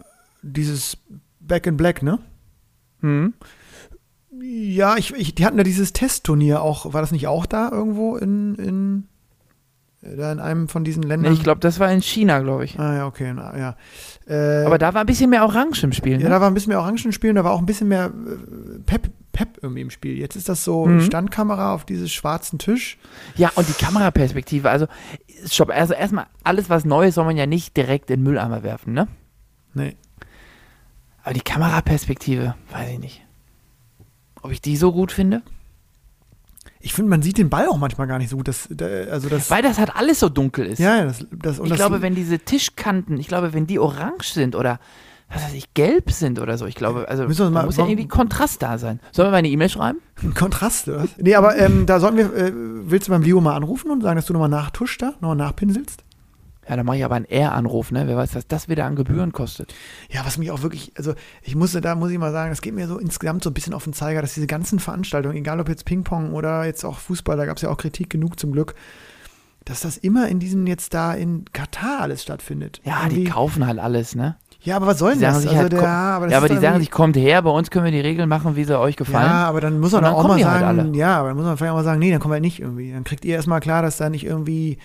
dieses Back in Black, ne? Mhm. Ja, ich, ich, die hatten ja dieses Testturnier auch. War das nicht auch da irgendwo in, in, äh, da in einem von diesen Nee, Ländern? ich glaube, das war in China, glaube ich. Ah, ja, okay, na, ja. Äh, Aber da war ein bisschen mehr Orange im Spiel. ja, Ne? da war ein bisschen mehr Orangen spielen, da war auch ein bisschen mehr äh, Pep, Pep irgendwie im Spiel. Jetzt ist das so Mhm. Standkamera auf dieses schwarzen Tisch. Ja, und die Kameraperspektive. Also, stopp, also erstmal, alles was Neues soll man ja nicht direkt in den Mülleimer werfen, ne? Nee. Aber die Kameraperspektive, weiß ich nicht. Ob ich die so gut finde? Ich finde, man sieht den Ball auch manchmal gar nicht so gut. Das, da, also das, Weil das halt alles so dunkel ist. ja, ja, das, das, und ich das, glaube, wenn diese Tischkanten, ich glaube, wenn die orange sind oder was weiß ich, gelb sind oder so, ich glaube, also da mal- muss ja irgendwie Kontrast da sein. Sollen wir mal eine E-Mail schreiben? Kontrast, oder? was? Nee, aber ähm, da sollten wir, äh, willst du beim Leo mal anrufen und sagen, dass du nochmal nachtuscht da, nochmal nachpinselst? Ja, dann mache ich aber einen R-Anruf, ne? Wer weiß, was das wieder an Gebühren kostet. Ja, was mich auch wirklich, also ich musste, da muss ich mal sagen, es geht mir so insgesamt so ein bisschen auf den Zeiger, dass diese ganzen Veranstaltungen, egal ob jetzt Ping-Pong oder jetzt auch Fußball, da gab es ja auch Kritik genug zum Glück, dass das immer in diesem jetzt da in Katar alles stattfindet. Ja, die Irgendwie- kaufen halt alles, ne? Ja, aber was soll Die denn das? sich Also halt, der, komm- aber das ja, aber die sagen sich, kommt her, bei uns können wir die Regeln machen, wie sie euch gefallen. Ja, aber dann muss man dann auch mal die halt sagen, alle. ja, aber dann muss man vielleicht auch mal sagen, nee, dann kommen wir halt nicht irgendwie. Dann kriegt ihr erstmal klar, dass da nicht irgendwie,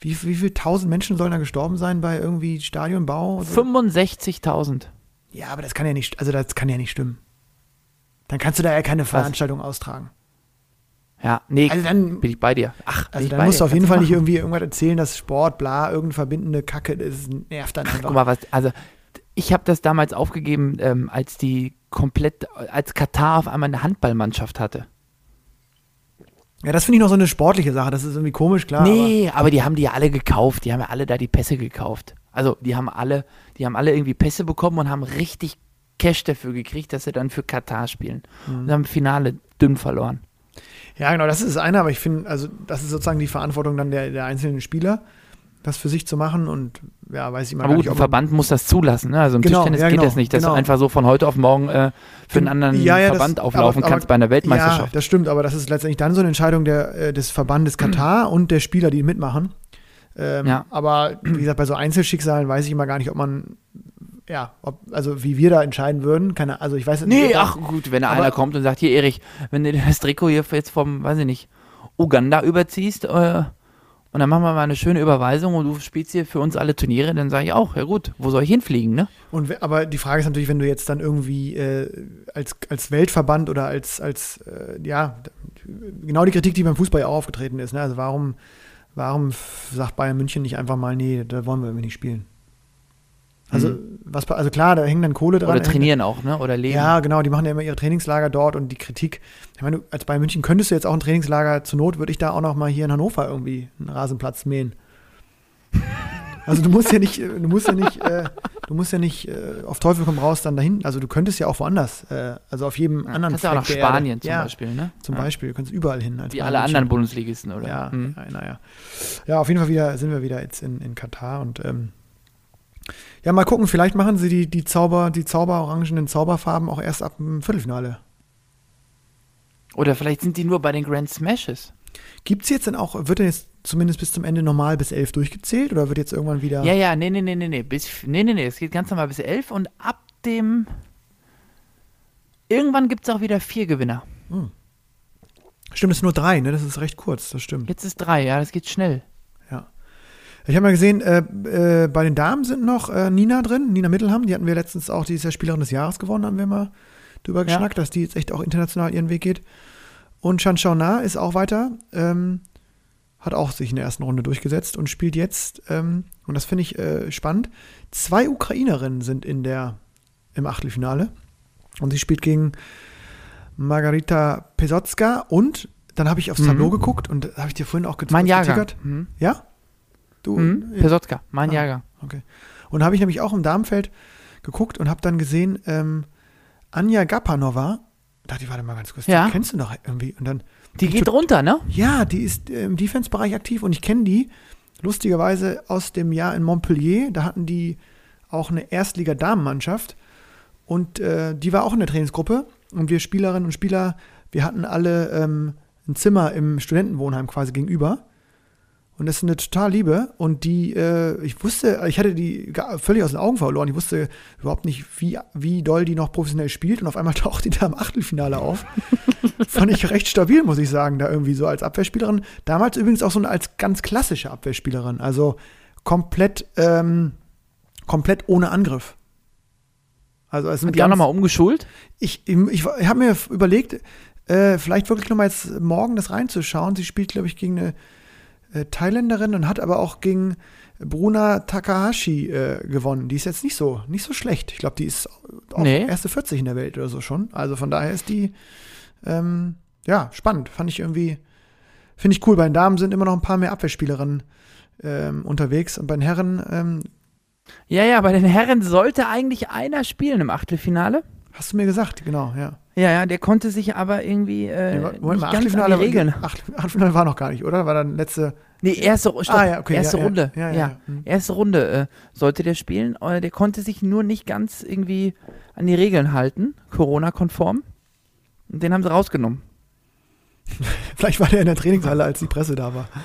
wie, wie viel tausend Menschen sollen da gestorben sein bei irgendwie Stadionbau? so? 65.000. Ja, aber das kann ja nicht, also das kann ja nicht stimmen. Dann kannst du da ja keine Veranstaltung austragen. Ja, nee, Also dann, bin ich bei dir. Ach, also dann musst dir. du auf jeden Fall nicht irgendwie irgendwas erzählen, dass Sport, bla, irgendeine verbindende Kacke, das nervt dann einfach. Guck mal, was, also ich habe das damals aufgegeben, ähm, als die komplett, als Katar auf einmal eine Handballmannschaft hatte. Ja, das finde ich noch so eine sportliche Sache, das ist irgendwie komisch, klar. nee, aber, die haben die ja alle gekauft, die haben ja alle da die Pässe gekauft. Also die haben alle, die haben alle irgendwie Pässe bekommen und haben richtig Cash dafür gekriegt, dass sie dann für Katar spielen. Mhm. Und haben im Finale dünn verloren. Ja, genau, das ist das eine, aber ich finde, also das ist sozusagen die Verantwortung dann der, der einzelnen Spieler, das für sich zu machen und ja, weiß ich mal Aber gut, nicht, ein Verband muss das zulassen. Ne? Also im Genau, Tischtennis ja, geht genau, das nicht, dass genau. du einfach so von heute auf morgen äh, für einen anderen Ja, ja, das- Verband auflaufen aber- kannst aber- bei einer Ja, Weltmeisterschaft. das stimmt, aber das ist letztendlich dann so eine Entscheidung der, äh, des Verbandes Katar und der Spieler, die mitmachen. Ähm, Ja. Aber wie gesagt, bei so Einzelschicksalen weiß ich immer gar nicht, ob man, ja, ob, also wie wir da entscheiden würden. Keine, also ich weiß nicht. Nee, ach gut, wenn da einer kommt und sagt, hier Erich, wenn du das Trikot hier jetzt vom, weiß ich nicht, Uganda überziehst äh, und dann machen wir mal eine schöne Überweisung und du spielst hier für uns alle Turniere, dann sage ich auch, ja gut, wo soll ich hinfliegen, ne? Und, aber die Frage ist natürlich, wenn du jetzt dann irgendwie äh, als, als Weltverband oder als, als äh, ja, genau die Kritik, die beim Fußball ja auch aufgetreten ist. Ne? Also warum, warum sagt Bayern München nicht einfach mal, nee, da wollen wir irgendwie nicht spielen? Also, Mhm. was, also klar, da hängt dann Kohle dran. Oder hängt- trainieren auch, ne? Oder leben. Ja, genau, die machen ja immer ihre Trainingslager dort und die Kritik. Ich meine, du- als Bayern München könntest du jetzt auch ein Trainingslager, zur Not würde ich da auch noch mal hier in Hannover irgendwie einen Rasenplatz mähen. Also du musst ja nicht, äh, du musst ja nicht, äh, du musst ja nicht äh, auf Teufel komm raus dann dahin. Also du könntest ja auch woanders, äh, also auf jedem Ja, anderen kannst du auch nach Fleck. Spanien zum ja, Beispiel, ne? Zum ja. Beispiel, du kannst überall hin. Wie alle anderen Bundesligisten, oder? Ja, Mhm. ja, naja. Ja, auf jeden Fall wieder, sind wir wieder jetzt in, in Katar und ähm, ja, mal gucken, vielleicht machen sie die, die Zauber, die zauberorangenen Zauberfarben auch erst ab dem Viertelfinale. Oder vielleicht sind die nur bei den Grand Smashes. Gibt es jetzt denn auch, wird denn jetzt zumindest bis zum Ende normal bis elf durchgezählt oder wird jetzt irgendwann wieder. Ja, ja, nee, nee, nee, nee, nee. Bis, nee, nee, nee. Es geht ganz normal bis 11 und ab dem. Irgendwann gibt es auch wieder vier Gewinner. Stimmt, es sind nur drei, ne? Das ist recht kurz, das stimmt. Jetzt ist drei, ja, das geht schnell. Ich habe mal gesehen, äh, äh, bei den Damen sind noch äh, Nina drin, Nina Mittelham, die hatten wir letztens auch, die ist ja Spielerin des Jahres gewonnen, haben wir mal drüber Ja. geschnackt, dass die jetzt echt auch international ihren Weg geht. Und Chan Na ist auch weiter, ähm, hat auch sich in der ersten Runde durchgesetzt und spielt jetzt, ähm, und das finde ich äh, spannend, zwei Ukrainerinnen sind in der, im Achtelfinale. Und sie spielt gegen Margarita Pesotska und dann habe ich aufs Mhm. Tableau geguckt und habe ich dir vorhin auch get Mein Jahrgang. Mhm. Ja? Du? Mhm. Pesotka, mein Ah. Jahrgang. Okay. Und habe ich nämlich auch im Darmfeld geguckt und habe dann gesehen, ähm, Anja Gapanova, dachte ich, warte mal ganz kurz, Ja. die kennst du doch irgendwie. Und dann, Die geht runter, ne? ja, die ist äh, im Defense-Bereich aktiv und ich kenne die lustigerweise aus dem Jahr in Montpellier. Da hatten die auch eine Erstliga-Damenmannschaft und äh, die war auch in der Trainingsgruppe und wir Spielerinnen und Spieler, wir hatten alle ähm, ein Zimmer im Studentenwohnheim quasi gegenüber. Und das ist eine total Liebe. Und die, äh, ich wusste, ich hatte die völlig aus den Augen verloren. Ich wusste überhaupt nicht, wie, wie doll die noch professionell spielt. Und auf einmal taucht die da im Achtelfinale auf. Fand ich recht stabil, muss ich sagen, da irgendwie so als Abwehrspielerin. Damals übrigens auch so eine als ganz klassische Abwehrspielerin. Also komplett, ähm, komplett ohne Angriff. Also es sind Hat die auch nochmal umgeschult? ich, ich, ich habe mir überlegt, äh, vielleicht wirklich nochmal jetzt morgen das reinzuschauen. Sie spielt, glaube ich, gegen eine äh, Thailänderin und hat aber auch gegen Bruna Takahashi äh, gewonnen. Die ist jetzt nicht so, nicht so schlecht. Ich glaube, die ist auch Nee. erste 40 in der Welt oder so schon. Also von daher ist die, ähm, ja, spannend. Fand ich irgendwie, finde ich cool. Bei den Damen sind immer noch ein paar mehr Abwehrspielerinnen ähm, unterwegs und bei den Herren, ähm, Ja, ja, bei den Herren sollte eigentlich einer spielen im Achtelfinale. Hast du mir gesagt, genau, ja. Ja, ja, der konnte sich aber irgendwie äh, Nee, Moment nicht mal, ganz an die Regeln. Acht- Achtelfinale war noch gar nicht, oder? War dann letzte. Nee, erste, stopp, Ah, ja, okay, erste ja, ja, Runde. ja, Ja, ja, ja, hm. erste Runde äh, sollte der spielen. Äh, der konnte sich nur nicht ganz irgendwie an die Regeln halten, Corona-konform. Und den haben sie rausgenommen. Vielleicht war der in der Trainingshalle, als die Presse da war.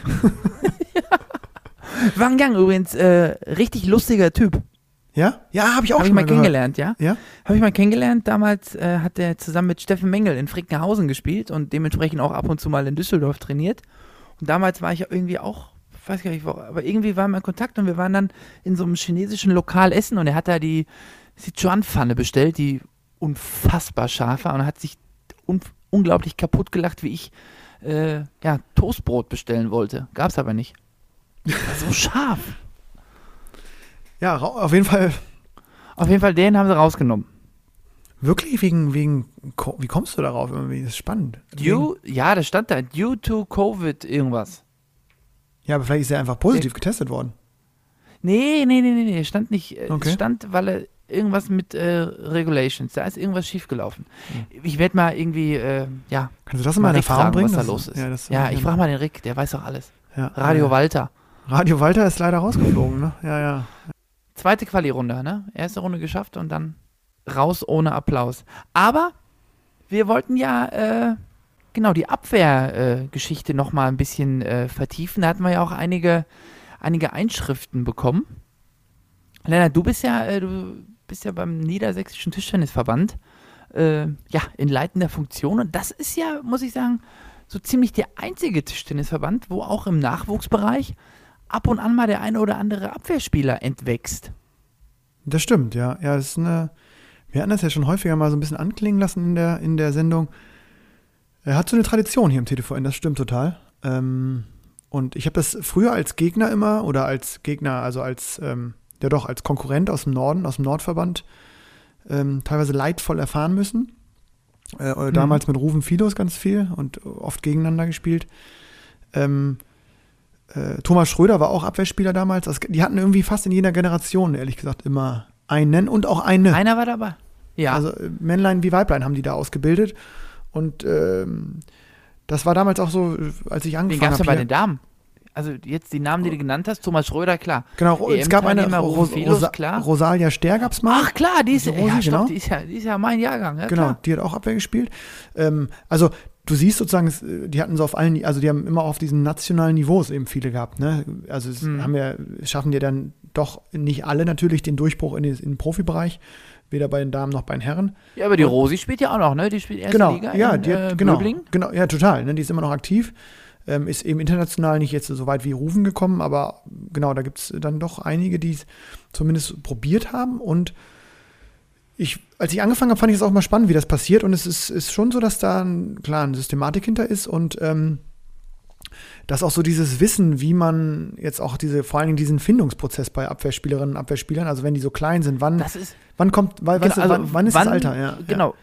Wang Yang übrigens, äh, richtig lustiger Typ. Ja? Ja, habe ich auch Habe ich schon mal mal kennengelernt, ja? Ja? Habe ich mal kennengelernt. Damals äh, hat er zusammen mit Steffen Mengel in Frickenhausen gespielt und dementsprechend auch ab und zu mal in Düsseldorf trainiert. Und damals war ich irgendwie auch, weiß gar nicht, wo, aber irgendwie waren wir in Kontakt und wir waren dann in so einem chinesischen Lokal essen und er hat da die Sichuan-Pfanne bestellt, die unfassbar scharf war und hat sich un unglaublich kaputt gelacht, wie ich äh, ja, Toastbrot bestellen wollte. Gab's aber nicht. So scharf. Ja, auf jeden Fall Auf jeden Fall, den haben sie rausgenommen. wirklich wegen, wegen, wie kommst du darauf irgendwie? Das ist spannend. Due, ja, das stand da. Due to Covid irgendwas. Ja, aber vielleicht ist er einfach positiv getestet worden. Nee, nee, nee, nee, nee, stand nicht. äh, Okay. Es stand, weil er irgendwas mit äh, Regulations, da ist irgendwas schiefgelaufen. Ich werde mal irgendwie, äh, ja, Kannst du das mal in Erfahrung fragen, bringen? was da los ist. Ja, das Ja, ich frage mal den Rick, der weiß doch alles. ja, Radio ja. Walter. Radio Walter ist leider rausgeflogen, ne? Ja, ja. Zweite Quali-Runde, ne? Erste Runde geschafft und dann raus ohne Applaus. Aber wir wollten ja, äh, genau, die Abwehrgeschichte äh, nochmal ein bisschen äh, vertiefen. Da hatten wir ja auch einige, einige Einschriften bekommen. Lennart, du bist ja, äh, du bist ja beim Niedersächsischen Tischtennisverband äh, ja, in leitender Funktion. Und das ist ja, muss ich sagen, so ziemlich der einzige Tischtennisverband, wo auch im Nachwuchsbereich ab und an mal der eine oder andere Abwehrspieler entwächst. Das stimmt, ja. Ja, das ist eine. Wir hatten das ja schon häufiger mal so ein bisschen anklingen lassen in der, in der Sendung. Er hat so eine Tradition hier im TTVN, das stimmt total. Ähm, und ich habe das früher als Gegner immer oder als Gegner, also als, ähm, ja doch, als Konkurrent aus dem Norden, aus dem Nordverband, ähm, teilweise leidvoll erfahren müssen. Äh, mhm. Damals mit Rufen Filos ganz viel und oft gegeneinander gespielt. Ähm, äh, Thomas Schröder war auch Abwehrspieler damals. Also, die hatten irgendwie fast in jeder Generation, ehrlich gesagt, immer einen und auch eine. Einer war dabei. Ja. Also äh, Männlein wie Weiblein haben die da ausgebildet. Und ähm, das war damals auch so, als ich angefangen habe. Den gab es ja bei den Damen also jetzt die Namen, die du genannt hast, Thomas Schröder, klar. Genau, es gab eine Ros Rosa klar. Rosalia Ster gab es mal. Ach klar, die ist, Rosi, ja, genau. die, ist ja, die ist ja mein Jahrgang. Ja, genau, klar. die hat auch Abwehr gespielt. Ähm, also du siehst sozusagen, die hatten so auf allen, also die haben immer auf diesen nationalen Niveaus eben viele gehabt. Ne? Also es hm. haben ja, schaffen dir dann doch nicht alle natürlich den Durchbruch in den, in den Profibereich weder bei den Damen noch bei den Herren. Ja, aber die Rosi spielt ja auch noch, ne? Die spielt erste genau, Liga ja, in die hat, äh, genau, genau, ja, total. Ne? Die ist immer noch aktiv ähm, ist eben international nicht jetzt so weit wie Rufen gekommen, aber genau, da gibt es dann doch einige, die es zumindest probiert haben. Und ich, als ich angefangen habe, fand ich es auch mal spannend, wie das passiert. Und es ist, ist schon so, dass da ein, klar eine Systematik hinter ist und ähm, dass auch so dieses Wissen, wie man jetzt auch diese, vor allen Dingen diesen Findungsprozess bei Abwehrspielerinnen und Abwehrspielern, also wenn die so klein sind, wann, ist, wann kommt, weil, genau, weißt du, also wann, wann, ist wann, das Alter? Ja, genau. Ja.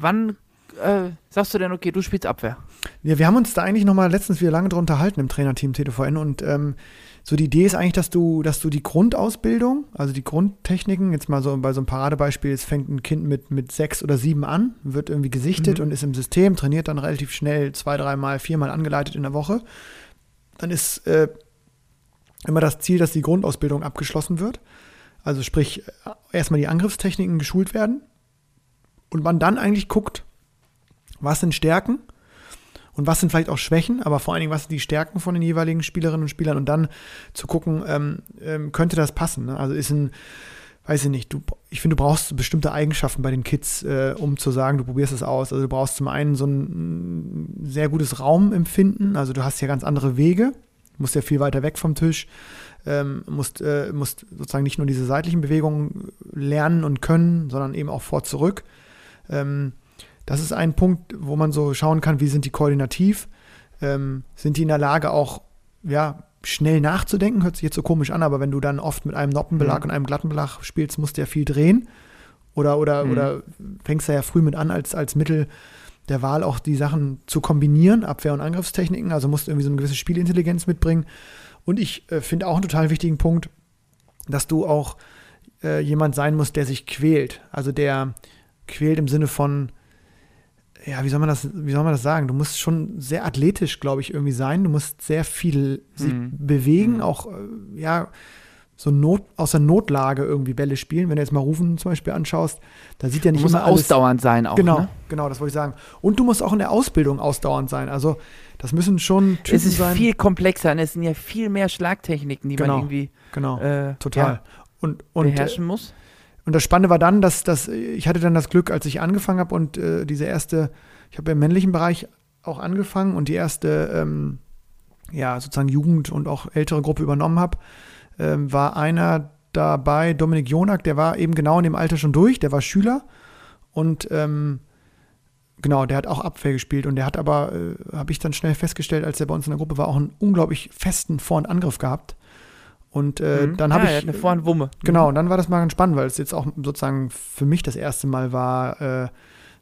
Wann äh, sagst du denn, okay, du spielst Abwehr? Ja, wir haben uns da eigentlich noch mal letztens wieder lange drunter unterhalten im Trainerteam TTVN und ähm, so die Idee ist eigentlich, dass du, dass du die Grundausbildung, also die Grundtechniken, jetzt mal so bei so einem Paradebeispiel, es fängt ein Kind mit, mit sechs oder sieben an, wird irgendwie gesichtet mhm. und ist im System, trainiert dann relativ schnell zwei, dreimal, viermal angeleitet in der Woche. Dann ist äh, immer das Ziel, dass die Grundausbildung abgeschlossen wird. Also sprich, erstmal die Angriffstechniken geschult werden und man dann eigentlich guckt, was sind Stärken und was sind vielleicht auch Schwächen, aber vor allen Dingen, was sind die Stärken von den jeweiligen Spielerinnen und Spielern und dann zu gucken, ähm, ähm, könnte das passen. Ne? Also ist ein, weiß ich nicht, du, ich finde, du brauchst bestimmte Eigenschaften bei den Kids, äh, um zu sagen, du probierst es aus. Also du brauchst zum einen so ein sehr gutes Raumempfinden, also du hast ja ganz andere Wege, musst ja viel weiter weg vom Tisch, ähm, musst, äh, musst sozusagen nicht nur diese seitlichen Bewegungen lernen und können, sondern eben auch vor zurück. Ähm, das ist ein Punkt, wo man so schauen kann, wie sind die koordinativ, ähm, sind die in der Lage auch, ja, schnell nachzudenken, hört sich jetzt so komisch an, aber wenn du dann oft mit einem Noppenbelag mhm. und einem glatten Belag spielst, musst du ja viel drehen. Oder, oder, mhm. oder fängst du ja früh mit an, als, als Mittel der Wahl auch die Sachen zu kombinieren, Abwehr- und Angriffstechniken, also musst du irgendwie so eine gewisse Spielintelligenz mitbringen. Und ich äh, finde auch einen total wichtigen Punkt, dass du auch äh, jemand sein musst, der sich quält. Also der quält im Sinne von, ja, wie soll man das, wie soll man das sagen? Du musst schon sehr athletisch, glaube ich, irgendwie sein. Du musst sehr viel sich mhm. bewegen, mhm. auch, äh, ja, so Not, aus der Notlage irgendwie Bälle spielen. Wenn du jetzt mal Rufen zum Beispiel anschaust, da sieht ja nicht du musst immer alles, ausdauernd sein auch. Genau, ne? genau, das wollte ich sagen. Und du musst auch in der Ausbildung ausdauernd sein. Also das müssen schon Typen Es ist sein. viel komplexer. Und es sind ja viel mehr Schlagtechniken, die genau, man irgendwie genau, äh, total ja, und, und, beherrschen muss. Und das Spannende war dann, dass, dass ich hatte dann das Glück, als ich angefangen habe und äh, diese erste, ich habe im männlichen Bereich auch angefangen und die erste, ähm, ja, sozusagen Jugend- und auch ältere Gruppe übernommen habe, ähm, war einer dabei, Dominik Jonak, der war eben genau in dem Alter schon durch, der war Schüler und ähm, genau, der hat auch Abwehr gespielt und der hat aber, äh, habe ich dann schnell festgestellt, als er bei uns in der Gruppe war, auch einen unglaublich festen Vor- und Angriff gehabt. Und äh, mhm. dann habe ja, ich. eine Vor- und Wumme. Genau, mhm. und dann war das mal ganz spannend, weil es jetzt auch sozusagen für mich das erste Mal war, äh,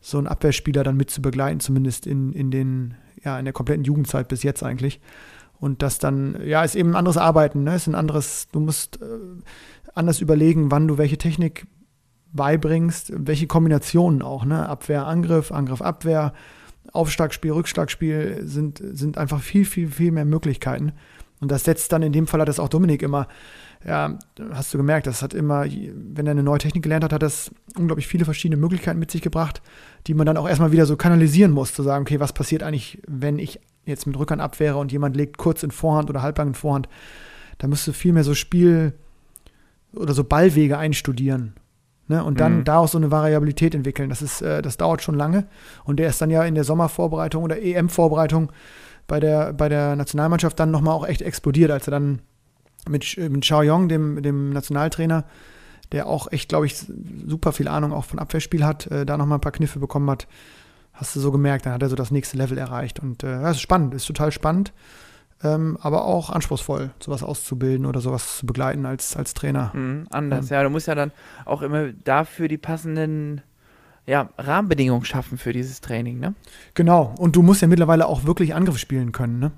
so einen Abwehrspieler dann mit zu begleiten, zumindest in, in den, ja, in der kompletten Jugendzeit bis jetzt eigentlich. Und das dann, ja, ist eben ein anderes Arbeiten, ne? Ist ein anderes, du musst äh, anders überlegen, wann du welche Technik beibringst, welche Kombinationen auch, ne? Abwehr, Angriff, Angriff, Abwehr, Aufschlagspiel, Rückschlagspiel sind, sind einfach viel, viel, viel mehr Möglichkeiten Und das setzt dann in dem Fall hat das auch Dominik immer, ja, hast du gemerkt, das hat immer, wenn er eine neue Technik gelernt hat, hat das unglaublich viele verschiedene Möglichkeiten mit sich gebracht, die man dann auch erstmal wieder so kanalisieren muss, zu sagen, okay, was passiert eigentlich, wenn ich jetzt mit Rückhand abwehre und jemand legt kurz in Vorhand oder halblang in Vorhand. Da müsste viel mehr so Spiel oder so Ballwege einstudieren. Ne? Und dann Mhm. daraus so eine Variabilität entwickeln. Das ist, äh, das dauert schon lange. Und der ist dann ja in der Sommervorbereitung oder EM-Vorbereitung bei der, bei der Nationalmannschaft dann nochmal auch echt explodiert, als er dann mit, mit Xiao Yong, dem, dem Nationaltrainer, der auch echt, glaube ich, super viel Ahnung auch von Abwehrspiel hat, äh, da nochmal ein paar Kniffe bekommen hat. Hast du so gemerkt, dann hat er so das nächste Level erreicht. Und äh, ja, es ist spannend, ist total spannend, ähm, aber auch anspruchsvoll, sowas auszubilden oder sowas zu begleiten als, als Trainer. Mhm, anders, ja. Du musst ja dann auch immer dafür die passenden ja, Rahmenbedingungen schaffen für dieses Training, ne? Genau, und du musst ja mittlerweile auch wirklich Angriff spielen können, ne?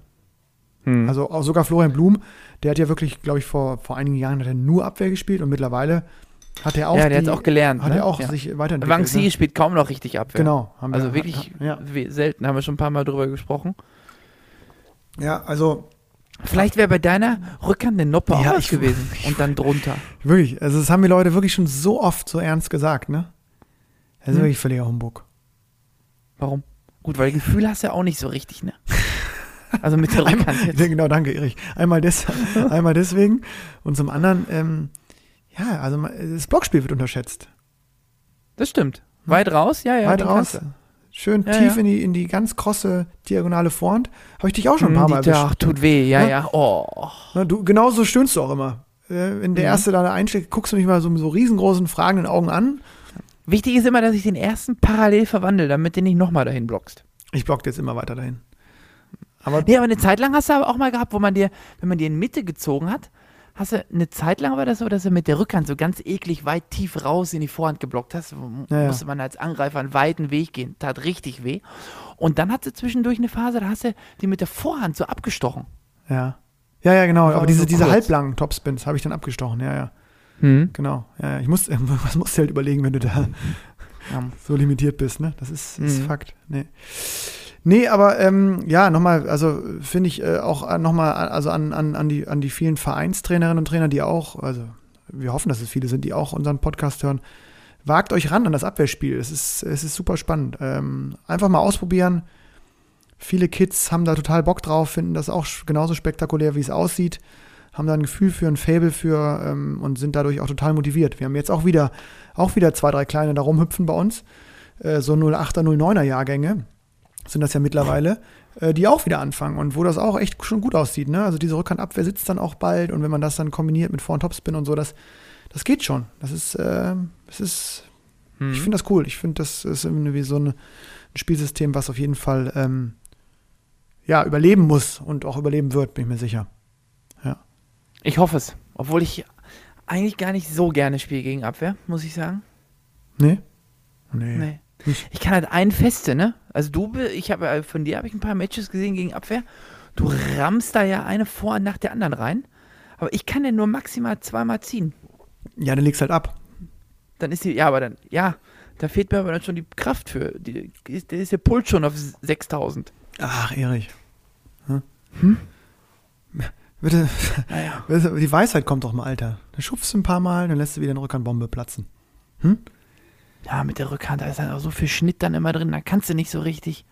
Also, Also auch sogar Florian Blum, der hat ja wirklich, glaube ich, vor, vor einigen Jahren hat er nur Abwehr gespielt und mittlerweile hat er auch, ja, der hat auch gelernt. hat ne? er auch ja. sich weiterentwickelt. Wang Xi ne? spielt kaum noch richtig Abwehr. Genau. haben wir- Also wirklich Ja, selten, haben wir schon ein paar Mal drüber gesprochen. ja also Vielleicht wäre bei deiner Rückhand eine Noppe Ja, gewesen und dann drunter. wirklich, also das haben die Leute wirklich schon so oft so ernst gesagt, ne? Das ist Hm. wirklich völliger Humbug. Warum? Gut, weil Gefühl hast du ja auch nicht so richtig, ne? Also mit der Rückhand jetzt. Genau, danke, Erich. Einmal, des, einmal deswegen und zum anderen, ähm, ja, also das Blockspiel wird unterschätzt. Das stimmt. Weit raus, ja, ja. Weit raus, schön Ja, tief ja. In, die, in die ganz krosse diagonale Vorhand. Habe ich dich auch schon ein Hm, paar Mal die, erwischt. ach, tut weh, ja, Ne? ja. Oh. Na, du, genauso stöhnst du auch immer. Äh, Wenn der Mhm. Erste da einsteckt, guckst du mich mal so mit so riesengroßen, fragenden Augen an. Wichtig ist immer, dass ich den ersten parallel verwandle, damit du nicht nochmal dahin blockst. Ich block jetzt immer weiter dahin. Aber Nee, aber eine Zeit lang hast du aber auch mal gehabt, wo man dir, wenn man dir in Mitte gezogen hat, hast du eine Zeit lang war das so, dass du mit der Rückhand so ganz eklig weit tief raus in die Vorhand geblockt hast. Ja, musste man als Angreifer einen weiten Weg gehen. Tat richtig weh. Und dann hat sie zwischendurch eine Phase, da hast du die mit der Vorhand so abgestochen. ja. Ja, ja, genau. Aber diese, so diese halblangen Topspins habe ich dann abgestochen. Ja, ja. Hm. Genau. Ja. Ich muss, was musst du halt überlegen, wenn du da Ja. so limitiert bist, ne? Das ist, ist Mhm. Fakt. Nee. Nee, aber ähm, ja, nochmal, also finde ich äh, auch nochmal, also an, an, an, die, an die vielen Vereinstrainerinnen und Trainer, die auch, also wir hoffen, dass es viele sind, die auch unseren Podcast hören, wagt euch ran an das Abwehrspiel. Es ist, es ist super spannend. Ähm, einfach mal ausprobieren. Viele Kids haben da total Bock drauf, finden das auch genauso spektakulär, wie es aussieht, haben da ein Gefühl für, ein Fable für ähm, und sind dadurch auch total motiviert. Wir haben jetzt auch wieder, auch wieder zwei, drei kleine da rumhüpfen bei uns. Äh, so 08er, 09er Jahrgänge sind das ja mittlerweile, äh, die auch wieder anfangen und wo das auch echt schon gut aussieht. Ne? Also diese Rückhandabwehr sitzt dann auch bald und wenn man das dann kombiniert mit Vor- und Topspin und so, das, das geht schon. Das ist, äh, das ist Hm. ich finde das cool. Ich finde, das ist irgendwie so ein, ein Spielsystem, was auf jeden Fall ähm, ja, überleben muss und auch überleben wird, bin ich mir sicher. Ich hoffe es. Obwohl ich eigentlich gar nicht so gerne spiele gegen Abwehr, muss ich sagen. Nee? Nee. Nee. Ich kann halt einen feste, ne? Also du, ich habe äh, von dir habe ich ein paar Matches gesehen gegen Abwehr. Du rammst da ja eine vor nach der anderen rein. Aber ich kann ja nur maximal zweimal ziehen. Ja, dann legst halt ab. Dann ist die, ja, aber dann, ja, da fehlt mir aber dann schon die Kraft für. Die, ist, der ist der Puls schon auf 6000. Ach, Erich. Hm? Bitte, Naja. die Weisheit kommt doch mal, Alter. Dann schubst du ein paar Mal, dann lässt du wieder eine Rückhandbombe platzen. Ja, mit der Rückhand, da ist dann auch so viel Schnitt dann immer drin, da kannst du nicht so richtig.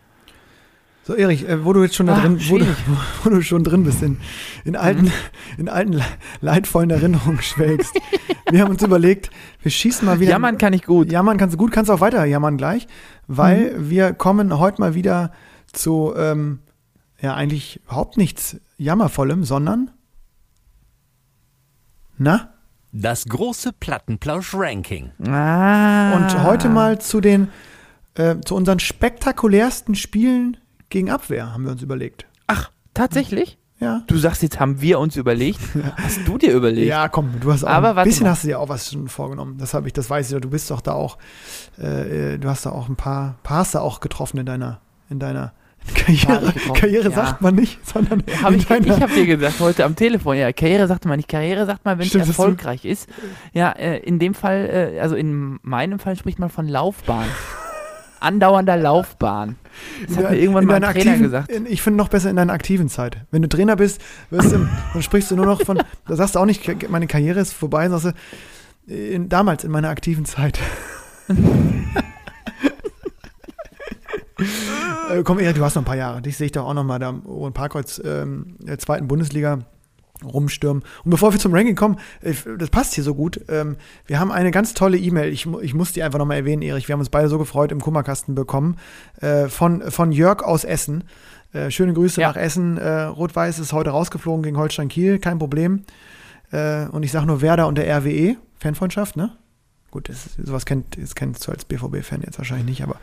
So, Erich, äh, wo du jetzt schon da Ah, drin, wo du, wo du schon drin bist, in, in alten, in alten le- leidvollen Erinnerungen schwelgst. wir haben uns überlegt, wir schießen mal wieder. Jammern kann ich gut. Jammern kannst du gut, kannst auch weiter jammern gleich, weil Mhm. wir kommen heute mal wieder zu, ähm, ja, eigentlich überhaupt nichts Jammervollem, sondern, na? Das große Plattenplausch-Ranking. Ah. Und heute mal zu den, äh, zu unseren spektakulärsten Spielen gegen Abwehr, haben wir uns überlegt. Ach, tatsächlich? Ja. Du sagst, jetzt haben wir uns überlegt. Hast du dir überlegt? Ja, komm, du hast auch Aber ein bisschen mal. hast du dir auch was schon vorgenommen. Das habe ich, das weiß ich ja. Du bist doch da auch, äh, äh, du hast da auch ein paar, paar hast du auch getroffen in deiner, in deiner Karriere. Karriere ja. sagt man nicht, sondern Hab ich deiner, ich habe dir gesagt heute am Telefon, ja, Karriere sagt man nicht. Karriere sagt man, wenn es Stimmt, erfolgreich ist. Ja, äh, in dem Fall, äh, also in meinem Fall spricht man von Laufbahn. andauernder Laufbahn. Das In hat mir irgendwann mal ein Trainer aktiven, gesagt. In, ich finde noch besser in deiner aktiven Zeit. Wenn du Trainer bist, wirst du, dann sprichst du nur noch von, da sagst du auch nicht, meine Karriere ist vorbei, sagst du, in, damals in meiner aktiven Zeit. äh, komm, Erik, du hast noch ein paar Jahre. Dich sehe ich doch auch noch mal da im Parkholz ähm, der zweiten Bundesliga rumstürmen. Und bevor wir zum Ranking kommen, äh, das passt hier so gut. Ähm, wir haben eine ganz tolle E-Mail. Ich, ich muss die einfach noch mal erwähnen, Erich. Wir haben uns beide so gefreut im Kummerkasten bekommen. Äh, von, von Jörg aus Essen. Äh, schöne Grüße Ja. nach Essen. Äh, Rot-Weiß ist heute rausgeflogen gegen Holstein Kiel. Kein Problem. Äh, und ich sage nur Werder und der RWE. Fanfreundschaft, ne? Gut, das, sowas kennt, das kennst du als BVB-Fan jetzt wahrscheinlich nicht, aber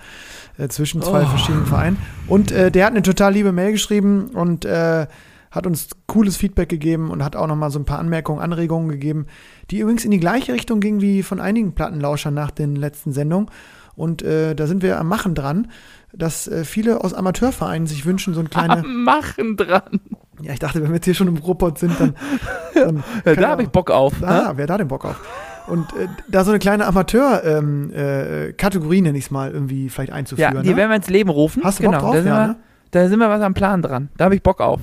äh, zwischen zwei Oh. verschiedenen Vereinen. Und äh, der hat eine total liebe Mail geschrieben und äh, hat uns cooles Feedback gegeben und hat auch noch mal so ein paar Anmerkungen, Anregungen gegeben, die übrigens in die gleiche Richtung gingen wie von einigen Plattenlauschern nach den letzten Sendungen. Und äh, da sind wir am Machen dran, dass äh, viele aus Amateurvereinen sich wünschen, so ein kleine. Am Machen dran. ja, ich dachte, wenn wir jetzt hier schon im Ruhrpott sind, dann. dann Ja, da habe ich Bock auf. ne? Ah, wer hat da den Bock auf? Und äh, da so eine kleine Amateur-Kategorie, äh, Kategorie nenne ich es mal, irgendwie vielleicht Ja, einzuführen. die ne? werden wir ins Leben rufen. Hast du genau, Bock drauf? Da sind, Ja, wir, ne? da sind wir was am Plan dran. Da habe ich Bock auf.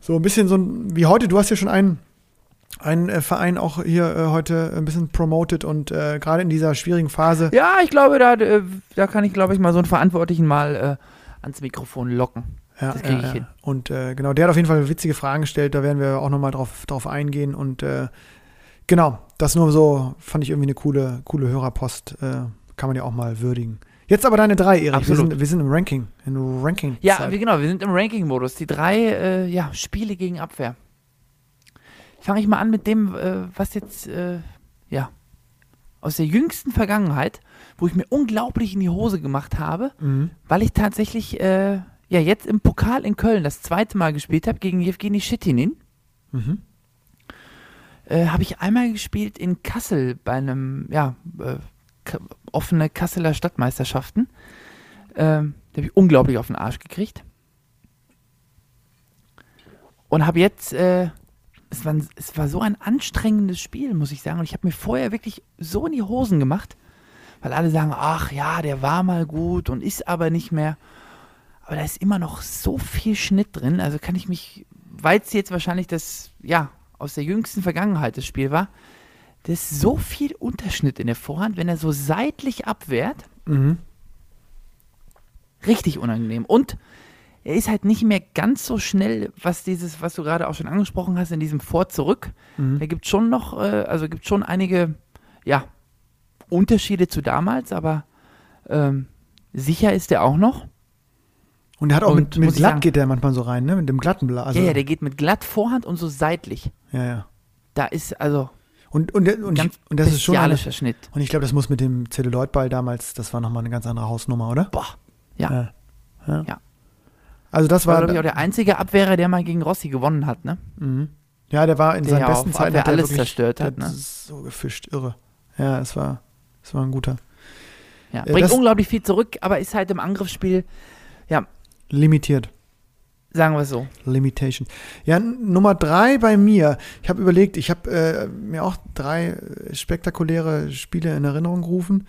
So ein bisschen so ein, wie heute, du hast ja schon einen, einen äh, Verein auch hier äh, heute ein bisschen promoted und äh, gerade in dieser schwierigen Phase. Ja, ich glaube, da, äh, da kann ich, glaube ich, mal so einen Verantwortlichen mal äh, ans Mikrofon locken. Ja, das krieg ja, ich ja. hin. Und äh, genau, der hat auf jeden Fall witzige Fragen gestellt, da werden wir auch nochmal drauf, drauf eingehen und äh, genau, das nur so, fand ich irgendwie eine coole, coole Hörerpost, äh, kann man ja auch mal würdigen. Jetzt aber deine drei, Erik. Wir sind, wir sind im Ranking. In Ranking. Ja, wir, genau, wir sind im Ranking-Modus. Die drei äh, ja, Spiele gegen Abwehr. Fange ich mal an mit dem, äh, was jetzt, äh, ja, aus der jüngsten Vergangenheit, wo ich mir unglaublich in die Hose gemacht habe, Mhm. weil ich tatsächlich, äh, ja, jetzt im Pokal in Köln das zweite Mal gespielt habe gegen Jewgeni Schitinin. Mhm. Äh, habe ich einmal gespielt in Kassel bei einem, ja, äh, offene Kasseler Stadtmeisterschaften. Ähm, da habe ich unglaublich auf den Arsch gekriegt. Und habe jetzt, äh, es, war, es war so ein anstrengendes Spiel, muss ich sagen. Und ich habe mir vorher wirklich so in die Hosen gemacht, weil alle sagen, ach ja, der war mal gut und ist aber nicht mehr. Aber da ist immer noch so viel Schnitt drin. Also kann ich mich, weil es jetzt wahrscheinlich das, ja, aus der jüngsten Vergangenheit das Spiel war, da ist so viel Unterschnitt in der Vorhand, wenn er so seitlich abwehrt. Mhm. Richtig unangenehm. Und er ist halt nicht mehr ganz so schnell, was dieses, was du gerade auch schon angesprochen hast, in diesem Vor-Zurück. Mhm. Da gibt schon noch, äh, also gibt schon einige, ja, Unterschiede zu damals, aber ähm, sicher ist er auch noch. Und er hat auch Und mit, mit glatt sagen- geht der manchmal so rein, ne? Mit dem glatten Blatt. Also, ja, ja, der geht mit glatt Vorhand und so seitlich. ja, ja. Da ist also Und, und, und, ganz ich, und das ist schon eine, Schnitt. Und ich glaube, das muss mit dem Zelluloidball damals, das war nochmal eine ganz andere Hausnummer, oder? Boah. Ja. Ja. ja. Ja. Also das War, war, glaube ich, auch der einzige Abwehrer, der mal gegen Rossi gewonnen hat, ne? mhm. ja, der war in Der seinen ja besten Zeiten der alles wirklich, zerstört hat, ne? so gefischt, irre. Ja, es war, es war ein guter. Ja, Äh, bringt das- unglaublich viel zurück, aber ist halt im Angriffsspiel, Limitiert. sagen wir es so. Limitation. Ja, Nummer drei bei mir. Ich habe überlegt, ich habe äh, mir auch drei spektakuläre Spiele in Erinnerung gerufen.